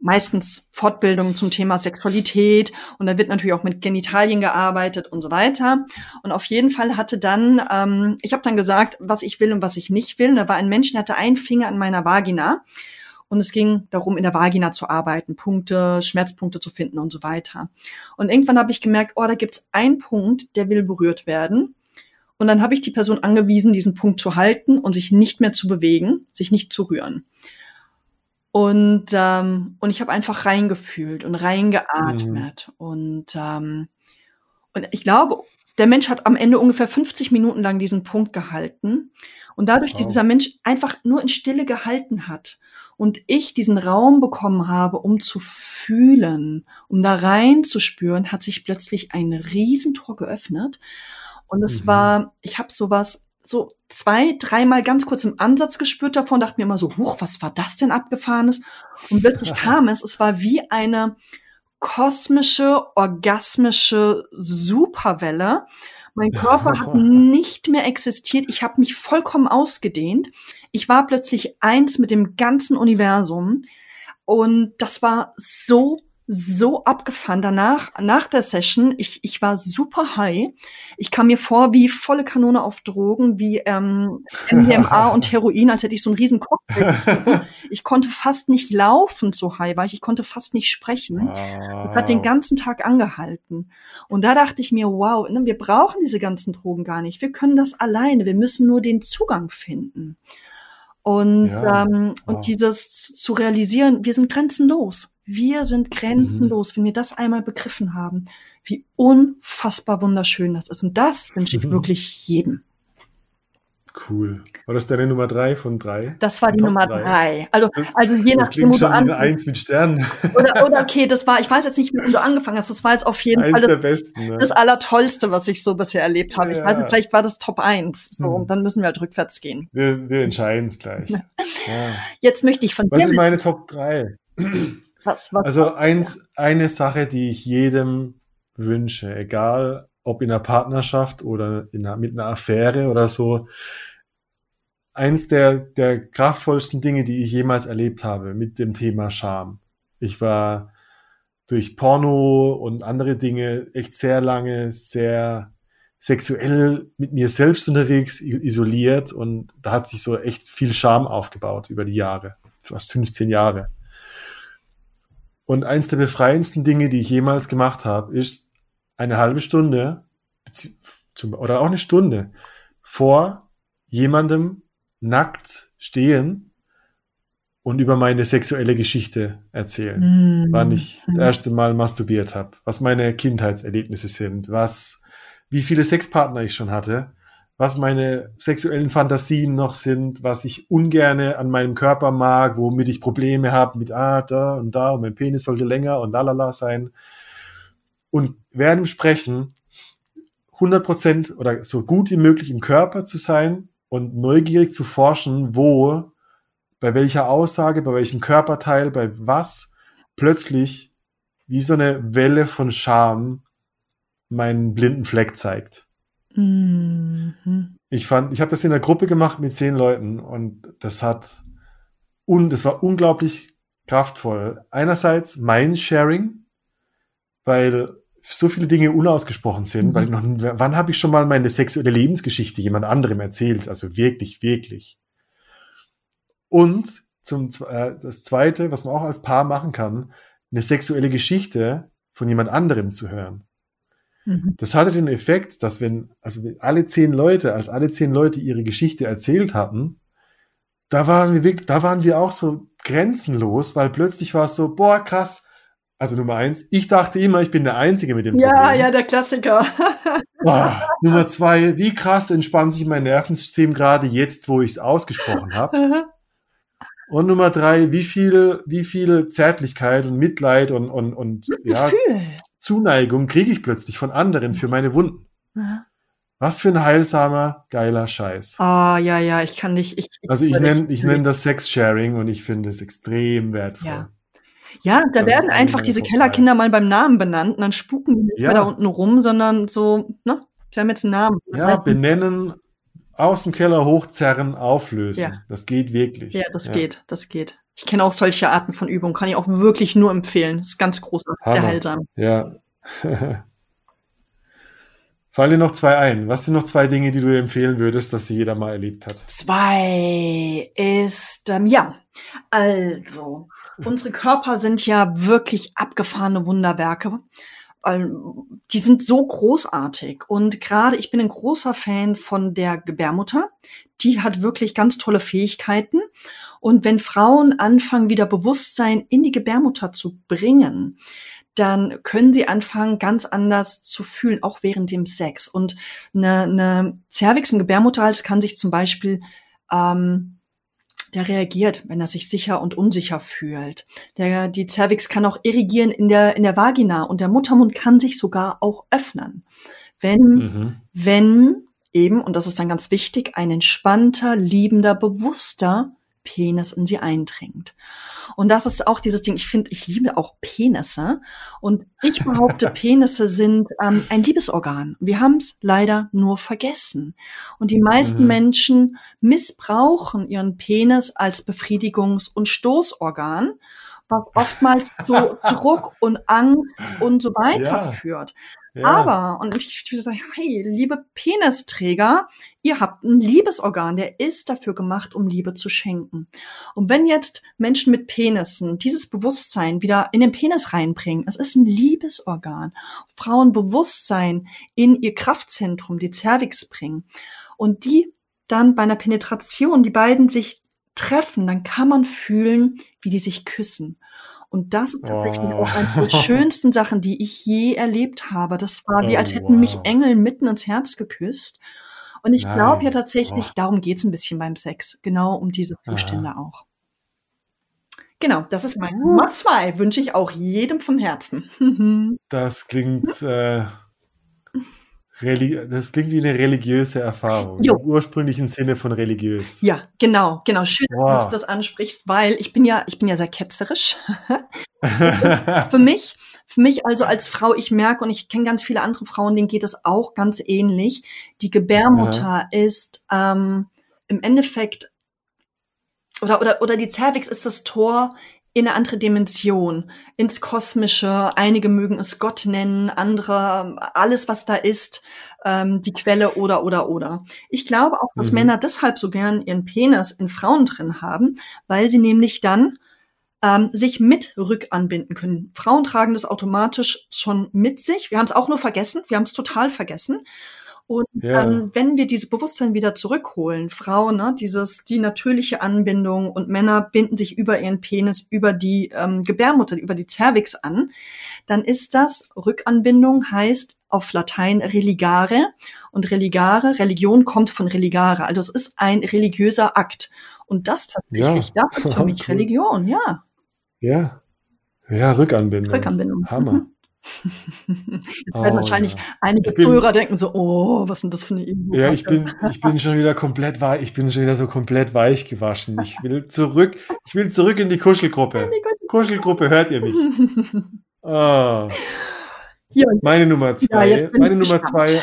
meistens Fortbildungen zum Thema Sexualität und da wird natürlich auch mit Genitalien gearbeitet und so weiter. Und auf jeden Fall hatte dann, ähm, ich habe dann gesagt, was ich will und was ich nicht will. Und da war ein Mensch, der hatte einen Finger an meiner Vagina und es ging darum, in der Vagina zu arbeiten, Punkte, Schmerzpunkte zu finden und so weiter. Und irgendwann habe ich gemerkt, oh, da gibt's einen Punkt, der will berührt werden. Und dann habe ich die Person angewiesen, diesen Punkt zu halten und sich nicht mehr zu bewegen, sich nicht zu rühren. Und, ähm, und ich habe einfach reingefühlt und reingeatmet. Mhm. Und, ähm, und ich glaube, der Mensch hat am Ende ungefähr 50 Minuten lang diesen Punkt gehalten. Und dadurch, wow. dass dieser Mensch einfach nur in Stille gehalten hat und ich diesen Raum bekommen habe, um zu fühlen, um da reinzuspüren, hat sich plötzlich ein Riesentor geöffnet. Und es mhm. war, ich habe sowas so zwei, dreimal ganz kurz im Ansatz gespürt davon, dachte mir immer so, huch, was war das denn abgefahrenes? Und plötzlich kam es, es war wie eine kosmische, orgasmische Superwelle. Mein Körper hat nicht mehr existiert. Ich habe mich vollkommen ausgedehnt. Ich war plötzlich eins mit dem ganzen Universum. Und das war so so abgefahren. Danach, nach der Session, ich, ich war super high. Ich kam mir vor wie volle Kanone auf Drogen, wie ähm, MDMA und Heroin, als hätte ich so einen riesen Cocktail. ich konnte fast nicht laufen, so high war ich. Ich konnte fast nicht sprechen. Wow. Das hat den ganzen Tag angehalten. Und da dachte ich mir, wow, ne, wir brauchen diese ganzen Drogen gar nicht. Wir können das alleine. Wir müssen nur den Zugang finden. Und, ja. ähm, wow. und dieses zu realisieren, wir sind grenzenlos. Wir sind grenzenlos, mhm. wenn wir das einmal begriffen haben, wie unfassbar wunderschön das ist. Und das wünsche ich mhm. wirklich jedem. Cool. War das deine Nummer drei von drei? Das war die Top Nummer drei. drei. Also, das, also je nachdem, wo du an. Eins mit Sternen. Oder, oder okay, das war, ich weiß jetzt nicht, wie du angefangen hast. Das war jetzt auf jeden Eins Fall das, besten, ne? das Allertollste, was ich so bisher erlebt habe. Ja. Ich weiß nicht, vielleicht war das Top eins. So, hm. dann müssen wir halt rückwärts gehen. Wir, wir entscheiden es gleich. ja. Jetzt möchte ich von was dir. Was ist meine Top drei? Was, was also eins, eine Sache, die ich jedem wünsche, egal ob in einer Partnerschaft oder in einer, mit einer Affäre oder so, eins der, der kraftvollsten Dinge, die ich jemals erlebt habe mit dem Thema Scham. Ich war durch Porno und andere Dinge echt sehr lange, sehr sexuell mit mir selbst unterwegs, isoliert und da hat sich so echt viel Scham aufgebaut über die Jahre, fast 15 Jahre. Und eins der befreiendsten Dinge, die ich jemals gemacht habe, ist eine halbe Stunde oder auch eine Stunde vor jemandem nackt stehen und über meine sexuelle Geschichte erzählen, mm. wann ich das erste Mal masturbiert habe, was meine Kindheitserlebnisse sind, was, wie viele Sexpartner ich schon hatte was meine sexuellen Fantasien noch sind, was ich ungerne an meinem Körper mag, womit ich Probleme habe mit ah, da und da und mein Penis sollte länger und lalala sein. Und während dem Sprechen 100% oder so gut wie möglich im Körper zu sein und neugierig zu forschen, wo, bei welcher Aussage, bei welchem Körperteil, bei was plötzlich wie so eine Welle von Scham meinen blinden Fleck zeigt. Mhm. Ich fand, ich habe das in der Gruppe gemacht mit zehn Leuten und das hat und das war unglaublich kraftvoll. Einerseits mein Sharing, weil so viele Dinge unausgesprochen sind, mhm. weil ich noch, wann habe ich schon mal meine sexuelle Lebensgeschichte jemand anderem erzählt? Also wirklich, wirklich. Und zum, äh, das zweite, was man auch als Paar machen kann, eine sexuelle Geschichte von jemand anderem zu hören. Mhm. Das hatte den Effekt, dass wenn, also wenn alle zehn Leute, als alle zehn Leute ihre Geschichte erzählt hatten, da waren wir wirklich, da waren wir auch so grenzenlos, weil plötzlich war es so, boah, krass. Also Nummer eins, ich dachte immer, ich bin der Einzige mit dem ja, Problem. Ja, ja, der Klassiker. boah, Nummer zwei, wie krass entspannt sich mein Nervensystem gerade jetzt, wo ich es ausgesprochen habe. Und Nummer drei, wie viel, wie viel Zärtlichkeit und Mitleid und, und, und ja, Zuneigung kriege ich plötzlich von anderen für meine Wunden. Aha. Was für ein heilsamer, geiler Scheiß. Ah, oh, ja, ja, ich kann nicht. Ich, ich also ich nenne ich nenn das Sex-Sharing und ich finde es extrem wertvoll. Ja. Ja, da das werden einfach diese Kellerkinder mal beim Namen benannt und dann spuken die nicht ja. mehr da unten rum, sondern so, ne? Sie haben jetzt einen Namen. Das ja, benennen, aus dem Keller hochzerren, auflösen. Ja. Das geht wirklich. Ja, das ja. geht, das geht. Ich kenne auch solche Arten von Übungen, kann ich auch wirklich nur empfehlen. Das ist ganz großartig, sehr Hammer. heilsam. Ja. Fallen dir noch zwei ein? Was sind noch zwei Dinge, die du empfehlen würdest, dass sie jeder mal erlebt hat? Zwei ist, ähm, ja, also, unsere Körper sind ja wirklich abgefahrene Wunderwerke. Ähm, Die sind so großartig. Und gerade ich bin ein großer Fan von der Gebärmutter. Die hat wirklich ganz tolle Fähigkeiten. Und wenn Frauen anfangen, wieder Bewusstsein in die Gebärmutter zu bringen, dann können sie anfangen, ganz anders zu fühlen, auch während dem Sex. Und eine, eine Cervix, ein Gebärmutterhals kann sich zum Beispiel, ähm, der reagiert, wenn er sich sicher und unsicher fühlt. Der, die Cervix kann auch irrigieren in der, in der Vagina und der Muttermund kann sich sogar auch öffnen. Wenn, Mhm. wenn eben, und das ist dann ganz wichtig, ein entspannter, liebender, bewusster Penis in sie eindringt. Und das ist auch dieses Ding, ich finde, ich liebe auch Penisse. Und ich behaupte, Penisse sind ähm, ein Liebesorgan. Wir haben es leider nur vergessen. Und die meisten Mhm. Menschen missbrauchen ihren Penis als Befriedigungs- und Stoßorgan, was oftmals zu Druck und Angst und so weiter Ja. führt. Aber, und ich würde sagen, hey, liebe Penisträger, ihr habt ein Liebesorgan, der ist dafür gemacht, um Liebe zu schenken. Und wenn jetzt Menschen mit Penissen dieses Bewusstsein wieder in den Penis reinbringen, es ist ein Liebesorgan, Frauen Bewusstsein in ihr Kraftzentrum, die Cervix bringen, und die dann bei einer Penetration, die beiden sich treffen, dann kann man fühlen, wie die sich küssen. Und das ist tatsächlich Oh. auch eine der schönsten Sachen, die ich je erlebt habe. Das war wie, Oh, als hätten mich wow. Engel mitten ins Herz geküsst. Und ich glaube ja tatsächlich, Oh. darum geht's ein bisschen beim Sex. Genau um diese Zustände auch. Genau, das ist mein Nummer zwei. Wünsche ich auch jedem vom Herzen. Das klingt, äh, reli das klingt wie eine religiöse Erfahrung. Jo. Im ursprünglichen Sinne von religiös. ja, genau, genau. Schön, Wow. dass du das ansprichst, weil ich bin ja, ich bin ja sehr ketzerisch. für mich, für mich also als Frau, ich merke und ich kenne ganz viele andere Frauen, denen geht es auch ganz ähnlich. Die Gebärmutter ist ähm, im Endeffekt oder oder oder die Cervix ist das Tor in eine andere Dimension, ins Kosmische. Einige mögen es Gott nennen, andere alles, was da ist, ähm, die Quelle oder oder oder. Ich glaube auch, dass Mhm. Männer deshalb so gern ihren Penis in Frauen drin haben, weil sie nämlich dann ähm, sich mit rückanbinden können. Frauen tragen das automatisch schon mit sich. Wir haben es auch nur vergessen. Wir haben es total vergessen. Und Ja. ähm, wenn wir dieses Bewusstsein wieder zurückholen, Frauen, ne, dieses die natürliche Anbindung und Männer binden sich über ihren Penis, über die ähm, Gebärmutter, über die Cervix an, dann ist das Rückanbindung heißt auf Latein religare und religare Religion kommt von religare, also es ist ein religiöser Akt und das tatsächlich, Ja. das ist für mich. Religion, ja, ja. Ja, Rückanbindung. Rückanbindung. Hammer. Mhm. Jetzt Oh, werden wahrscheinlich ja. einige bin- Zuhörer denken so, oh, was sind das für eine Übung? Ja, ich bin, ich bin schon wieder komplett weich, ich bin schon wieder so komplett weich gewaschen. Ich will zurück, ich will zurück in die Kuschelgruppe. Kuschelgruppe, hört ihr mich? Ja, Meine Nummer zwei, bin meine Nummer gespannt. zwei, äh,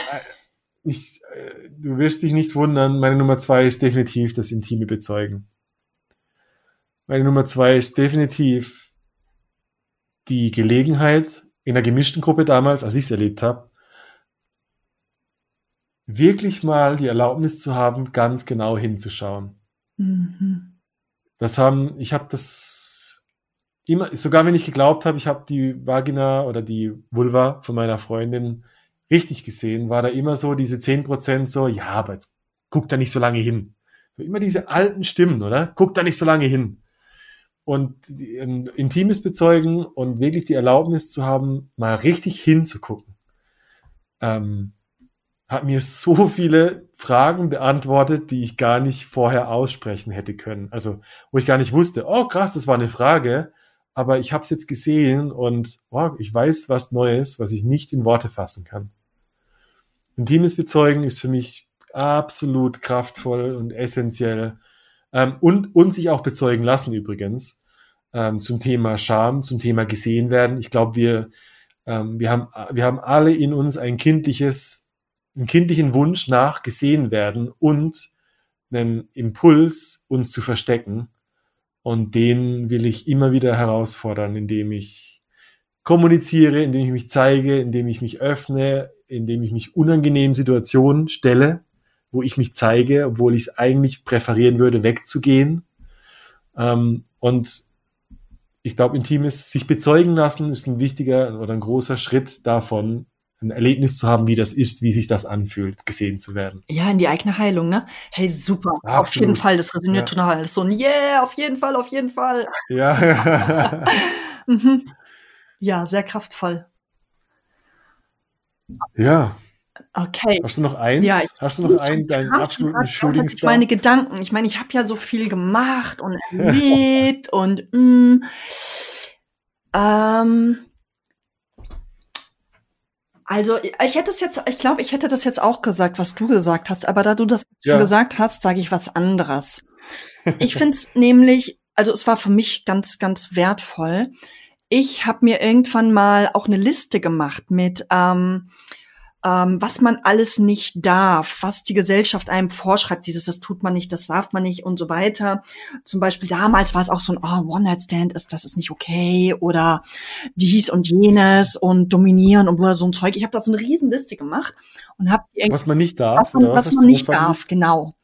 ich, äh, du wirst dich nicht wundern, meine Nummer zwei ist definitiv das intime Bezeugen. Meine Nummer zwei ist definitiv die Gelegenheit in einer gemischten Gruppe damals, als ich es erlebt habe, wirklich mal die Erlaubnis zu haben, ganz genau hinzuschauen. Mhm. Das haben, ich habe das immer, sogar wenn ich geglaubt habe, ich habe die Vagina oder die Vulva von meiner Freundin richtig gesehen, war da immer so diese 10% so, ja, aber jetzt guck da nicht so lange hin. Immer diese alten Stimmen, oder? Guck da nicht so lange hin. Und ähm, intimes Bezeugen und wirklich die Erlaubnis zu haben, mal richtig hinzugucken, ähm, hat mir so viele Fragen beantwortet, die ich gar nicht vorher aussprechen hätte können. Also, wo ich gar nicht wusste, oh krass, das war eine Frage, aber ich habe es jetzt gesehen und oh, ich weiß was Neues, was ich nicht in Worte fassen kann. Intimes Bezeugen ist für mich absolut kraftvoll und essentiell. Ähm, und, und sich auch bezeugen lassen übrigens. Ähm, zum Thema Scham, zum Thema gesehen werden. Ich glaube, wir, ähm, wir, haben, wir haben alle in uns ein kindliches, einen kindlichen Wunsch nach gesehen werden und einen Impuls, uns zu verstecken. Und den will ich immer wieder herausfordern, indem ich kommuniziere, indem ich mich zeige, indem ich mich öffne, indem ich mich unangenehmen Situationen stelle, wo ich mich zeige, obwohl ich es eigentlich präferieren würde, wegzugehen. Ähm, und ich glaube, intimes sich bezeugen lassen ist ein wichtiger oder ein großer Schritt davon, ein Erlebnis zu haben, wie das ist, wie sich das anfühlt, gesehen zu werden. Ja, in die eigene Heilung, ne? Hey, super. Absolut. Auf jeden Fall, das resoniert Ja. total. Das ist so ein Yeah, auf jeden Fall, auf jeden Fall. Ja. Mhm. Ja, sehr kraftvoll. ja. Okay. Hast du noch eins? Ja, ich- Hast du noch einen, deinen absoluten Shooting Star? meine Gedanken. Ich meine, ich habe ja so viel gemacht und erlebt und mm, ähm, also ich hätte es jetzt, ich glaube, ich hätte das jetzt auch gesagt, was du gesagt hast, aber da du das Ja. schon gesagt hast, sage ich was anderes. Ich finde es nämlich, also es war für mich ganz, ganz wertvoll. Ich habe mir irgendwann mal auch eine Liste gemacht mit ähm, ähm, was man alles nicht darf, was die Gesellschaft einem vorschreibt, dieses, das tut man nicht, das darf man nicht und so weiter. Zum Beispiel damals war es auch so ein oh, One-Night-Stand ist, das ist nicht okay oder dies und jenes und dominieren und so ein Zeug. Ich habe da so eine Riesenliste gemacht und habe die Was man nicht darf, was man, was hast man nicht darf, genau.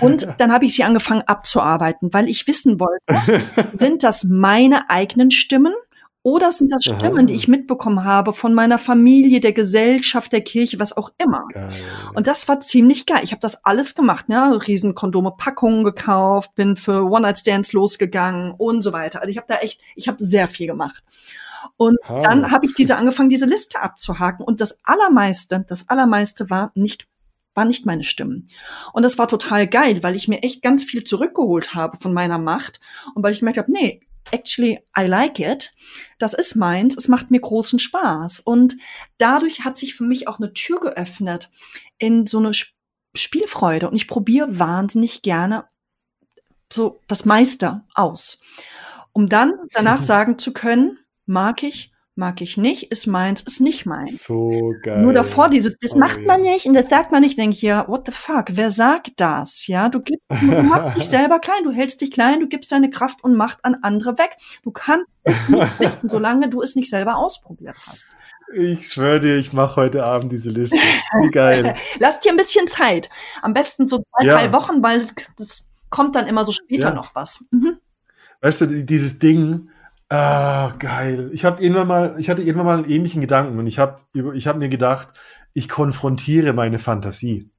Und dann habe ich sie angefangen abzuarbeiten, weil ich wissen wollte, sind das meine eigenen Stimmen oder sind das Aha. Stimmen, die ich mitbekommen habe von meiner Familie, der Gesellschaft, der Kirche, was auch immer. Geil. Und das war ziemlich geil. Ich habe das alles gemacht, ne? Riesenkondome, Packungen gekauft, bin für One-Night-Stands losgegangen und so weiter. Also ich habe da echt, ich habe sehr viel gemacht. Und Hammer. dann habe ich diese angefangen, diese Liste abzuhaken. Und das Allermeiste, das Allermeiste war nicht, war nicht meine Stimmen. Und das war total geil, weil ich mir echt ganz viel zurückgeholt habe von meiner Macht und weil ich gemerkt habe, nee, actually, I like it. Das ist meins. Es macht mir großen Spaß. Und dadurch hat sich für mich auch eine Tür geöffnet in so eine Sp- Spielfreude. Und ich probiere wahnsinnig gerne so das meiste aus. Um dann danach sagen zu können, mag ich, mag ich nicht, ist meins, ist nicht meins. So geil. Nur davor dieses, das Oh, macht man ja. nicht und das sagt man nicht, denke ich ja, what the fuck, wer sagt das? Ja, du gibst, du machst dich selber klein, du hältst dich klein, du gibst deine Kraft und Macht an andere weg. Du kannst es nicht wissen, solange du es nicht selber ausprobiert hast. Ich schwöre dir, ich mache heute Abend diese Liste. Wie geil. Lass dir ein bisschen Zeit. Am besten so zwei, Ja. drei Wochen, weil das kommt dann immer so später Ja. noch was. Mhm. Weißt du, die- dieses Ding, ah, geil. Ich habe irgendwann mal, ich hatte irgendwann mal einen ähnlichen Gedanken und ich habe ich hab mir gedacht, ich konfrontiere meine Fantasie.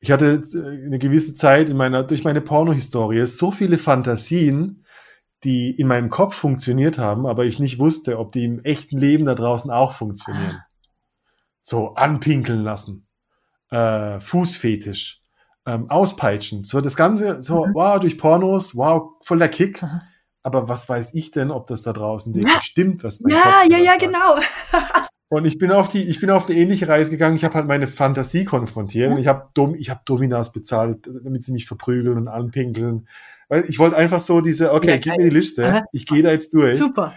Ich hatte äh, eine gewisse Zeit in meiner, durch meine Pornohistorie so viele Fantasien, die in meinem Kopf funktioniert haben, aber ich nicht wusste, ob die im echten Leben da draußen auch funktionieren. So anpinkeln lassen, äh, Fußfetisch, ähm, auspeitschen, so das Ganze, so Mhm. wow, durch Pornos, wow, voller Kick. Mhm. Aber was weiß ich denn, ob das da draußen wirklich stimmt, was mein Ja, Kopf ja, ja, sagt? genau. Und ich bin auf die, ich bin auf eine ähnliche Reise gegangen. Ich habe halt meine Fantasie konfrontiert und ich habe Dom, ich habe Dominas bezahlt, damit sie mich verprügeln und anpinkeln. Weil ich wollte einfach so diese, okay, Ja, gib mir die Liste, Aha. ich gehe da jetzt durch. Super.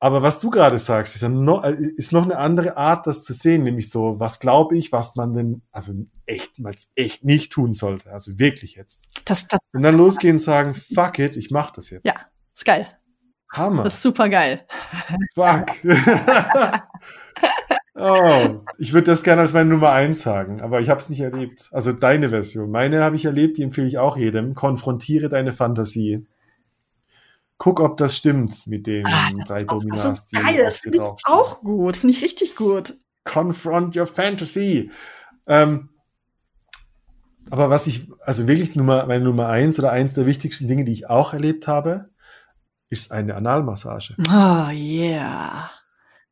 Aber was du gerade sagst, ist, ja noch, ist noch eine andere Art, das zu sehen, nämlich so, was glaube ich, was man denn, also echt, echt nicht tun sollte, also wirklich jetzt. Das, das, Und dann losgehen und sagen, fuck it, ich mach das jetzt. ja, ist geil. Hammer. Das ist super geil. Fuck. oh, ich würde das gerne als meine Nummer eins sagen, aber ich habe es nicht erlebt. Also deine Version. Meine habe ich erlebt, die empfehle ich auch jedem. Konfrontiere deine Fantasie. Guck, ob das stimmt mit den Ah, drei Das Dominas, ist die geil. Das finde ich auch gut. Finde ich richtig gut. Confront your fantasy. Ähm, aber was ich, also wirklich Nummer, meine Nummer eins oder eins der wichtigsten Dinge, die ich auch erlebt habe, ist eine Analmassage. Oh, yeah.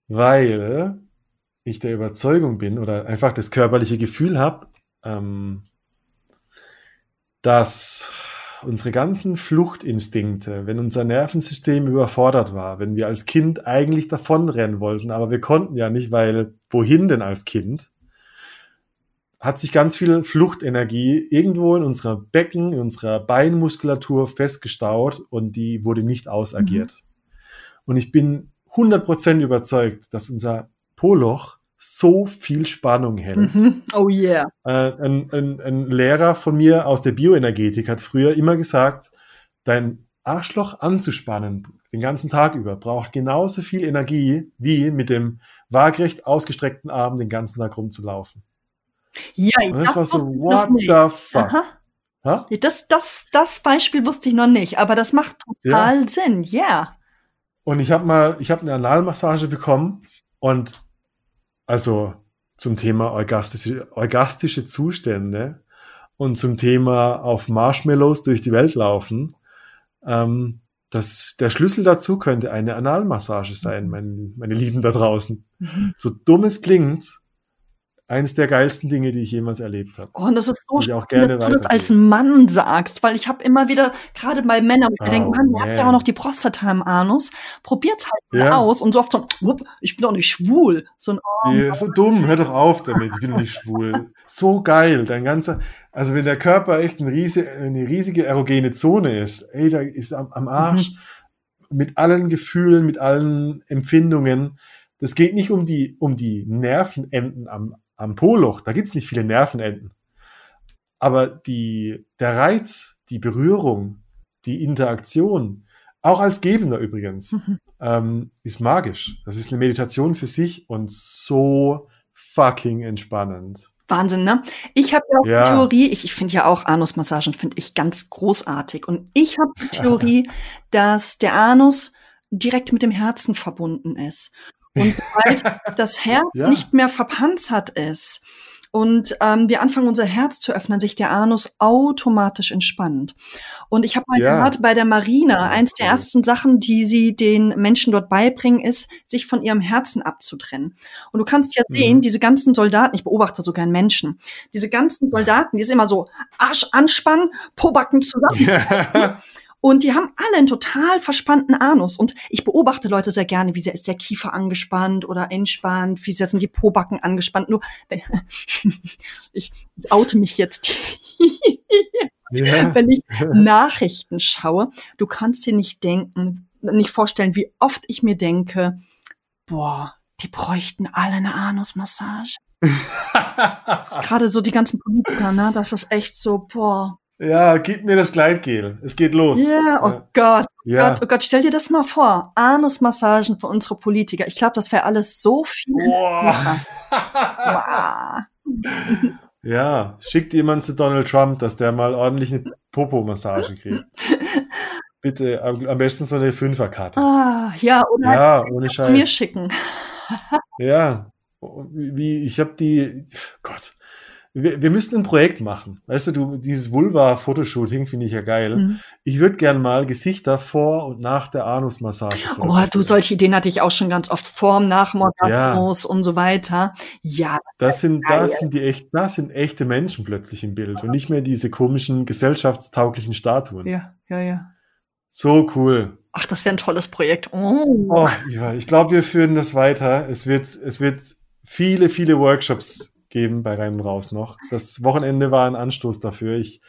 weil ich der Überzeugung bin oder einfach das körperliche Gefühl habe, ähm, dass unsere ganzen Fluchtinstinkte, wenn unser Nervensystem überfordert war, wenn wir als Kind eigentlich davonrennen wollten, aber wir konnten ja nicht, weil wohin denn als Kind? Hat sich ganz viel Fluchtenergie irgendwo in unserer Becken, in unserer Beinmuskulatur festgestaut und die wurde nicht ausagiert. Und ich bin 100% überzeugt, dass unser Poloch so viel Spannung hält. Mhm. Oh, yeah. Äh, ein, ein, ein Lehrer von mir aus der Bioenergetik hat früher immer gesagt, dein Arschloch anzuspannen, den ganzen Tag über, braucht genauso viel Energie, wie mit dem waagrecht ausgestreckten Arm den ganzen Tag rumzulaufen. Ja, Und das war so, what the fuck? Ha? Das, das, das Beispiel wusste ich noch nicht, aber das macht total Sinn, ja. Und ich habe mal, ich habe eine Analmassage bekommen und also zum Thema orgastische, orgastische Zustände und zum Thema auf Marshmallows durch die Welt laufen. Ähm, das, der Schlüssel dazu könnte eine Analmassage sein, mein, meine Lieben da draußen. Mhm. So dumm es klingt, eines der geilsten Dinge, die ich jemals erlebt habe. Oh, und das ist so schön, auch gerne dass du das als Mann sagst, weil ich habe immer wieder, gerade bei Männern, ich Oh, denke, Mann, ihr habt ja auch noch die Prostata im Anus, probiert's halt Ja. aus und so oft so, wupp, ich bin doch nicht schwul. So ein, oh, Ja, so dumm, hör doch auf damit, ich bin nicht schwul. So geil, dein ganzer, also wenn der Körper echt ein riese, eine riesige erogene Zone ist, ey, da ist am, am Arsch mit allen Gefühlen, mit allen Empfindungen. Das geht nicht um die, um die Nervenenden am, am Poloch, da gibt's nicht viele Nervenenden. Aber die, der Reiz, die Berührung, die Interaktion, auch als Gebender übrigens, Mhm. ähm, ist magisch. Das ist eine Meditation für sich und so fucking entspannend. Wahnsinn, ne? Ich habe ja auch Ja. die Theorie, ich, ich finde ja auch Anusmassagen, finde ich ganz großartig. Und ich habe die Theorie, dass der Anus direkt mit dem Herzen verbunden ist. Und sobald das Herz Ja. nicht mehr verpanzert ist und ähm, wir anfangen, unser Herz zu öffnen, sich der Anus automatisch entspannt. Und ich habe mal Ja. gehört, bei der Marina, eins der ersten Sachen, die sie den Menschen dort beibringen, ist, sich von ihrem Herzen abzutrennen. Und du kannst ja sehen, Mhm. diese ganzen Soldaten, ich beobachte sogar einen Menschen, diese ganzen Soldaten, die sind immer so Arsch anspannen, Pobacken zusammen. Und die haben alle einen total verspannten Anus. Und ich beobachte Leute sehr gerne, wie sehr ist der Kiefer angespannt oder entspannt, wie sehr sind die Pobacken angespannt. Nur, wenn, ich oute mich jetzt. ja. wenn ich Nachrichten schaue, du kannst dir nicht denken, nicht vorstellen, wie oft ich mir denke, boah, die bräuchten alle eine Anusmassage. Gerade so die ganzen Politiker, ne? Das ist echt so, boah. Ja, gib mir das Gleitgel. Es geht los. Ja, oh Gott, ja. Gott, oh Gott, stell dir das mal vor. Anusmassagen für unsere Politiker. Ich glaube, das wäre alles so viel. Boah. Wow. Ja, schickt jemand zu Donald Trump, dass der mal ordentlich eine Popo-Massage kriegt. Bitte, am besten so eine Fünferkarte. Ah, ja, oder Ja, ohne zu mir Scheiß. schicken. Ja, wie, ich habe die, Gott, wir, wir müssten ein Projekt machen. Weißt du, du dieses Vulva-Fotoshooting finde ich ja geil. Mhm. Ich würde gern mal Gesichter vor und nach der Anusmassage. Oh, du, solche Ideen hatte ich auch schon ganz oft vorm, nach dem Orgasmus und so weiter. Ja, Das sind, Geil. das sind die echt, das sind echte Menschen plötzlich im Bild und nicht mehr diese komischen gesellschaftstauglichen Statuen. ja, ja, ja. So cool. Ach, das wäre ein tolles Projekt. Oh. Oh, ich glaube, wir führen das weiter. Es wird, es wird viele, viele Workshops geben bei Rein und Raus noch. Das Wochenende war ein Anstoß dafür. Ich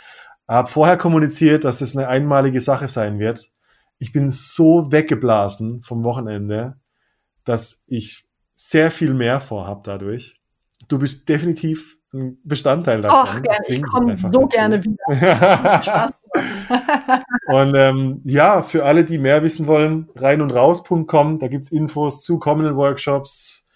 habe vorher kommuniziert, dass es eine einmalige Sache sein wird. Ich bin so weggeblasen vom Wochenende, dass ich sehr viel mehr vorhab dadurch. Du bist definitiv ein Bestandteil davon. Gerne. Ich komme so dazu. gerne wieder. Und ähm, ja, für alle, die mehr wissen wollen, rein und raus.com, da gibt's Infos zu kommenden Workshops.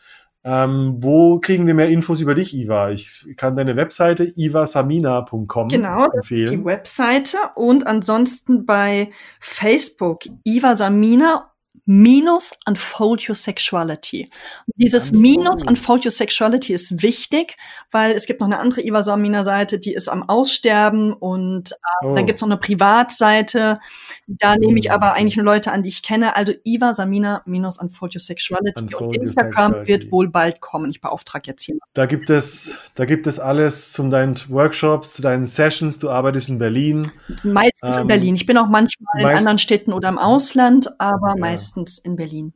Ähm, wo kriegen wir mehr Infos über dich, Iva? Ich kann deine Webseite ivasamina.com Genau, das ist die empfehlen. Webseite und ansonsten bei Facebook Iva Samina minus Unfold Your Sexuality. Dieses minus Unfold Your Sexuality ist wichtig, weil es gibt noch eine andere Iva Samina Seite, die ist am Aussterben und Oh, Dann gibt's noch eine Privatseite. Da nehme ich Oh, aber eigentlich nur Leute an, die ich kenne. Also Iva Samina minus Unfold Your Sexuality. Unfold und Instagram Sexuality. wird wohl bald kommen. Ich beauftrage jetzt hier. da gibt es, da gibt es alles zu deinen Workshops, zu deinen Sessions. Du arbeitest in Berlin. Meistens in Ähm, Berlin. Ich bin auch manchmal in anderen Städten oder im Ausland, aber Ja. meistens in Berlin.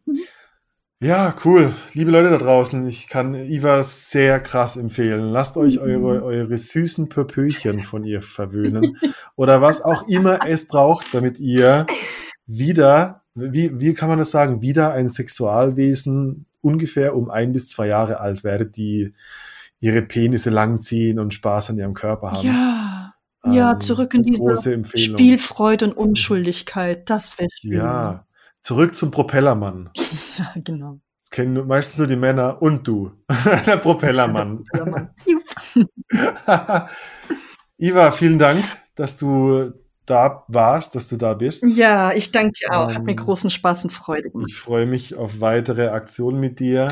Ja, cool. Liebe Leute da draußen, ich kann Iva sehr krass empfehlen. Lasst euch Mhm. eure, eure süßen Pöpöchen von ihr verwöhnen. Oder was auch immer es braucht, damit ihr wieder, wie, wie kann man das sagen, wieder ein Sexualwesen ungefähr um ein bis zwei Jahre alt werdet, die ihre Penisse langziehen und Spaß an ihrem Körper haben. Ja. Ja, Ähm, zurück in Empfehlung. Spielfreude und Unschuldigkeit. Das wäre schön. Ja, zurück zum Propellermann. ja, genau. Das kennen meistens nur die Männer und du. Der Propellermann. Iva, vielen Dank, dass du da warst, dass du da bist. Ja, ich danke dir auch. Hat mir Ähm, großen Spaß und Freude gemacht. Ich freue mich auf weitere Aktionen mit dir.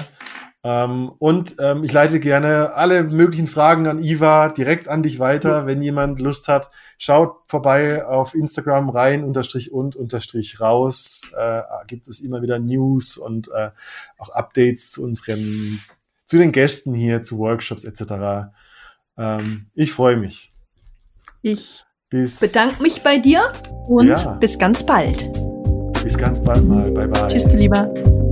Ähm, und ähm, ich leite gerne alle möglichen Fragen an Iva direkt an dich weiter. Wenn jemand Lust hat, schaut vorbei auf Instagram rein unterstrich und unterstrich raus. Äh, gibt es immer wieder News und äh, auch Updates zu unseren, zu den Gästen hier, zu Workshops etc. Ähm, ich freue mich. Ich Bis, bedanke mich bei dir und Ja. bis ganz bald. bis ganz bald mal. Bye bye. Tschüss, du Lieber.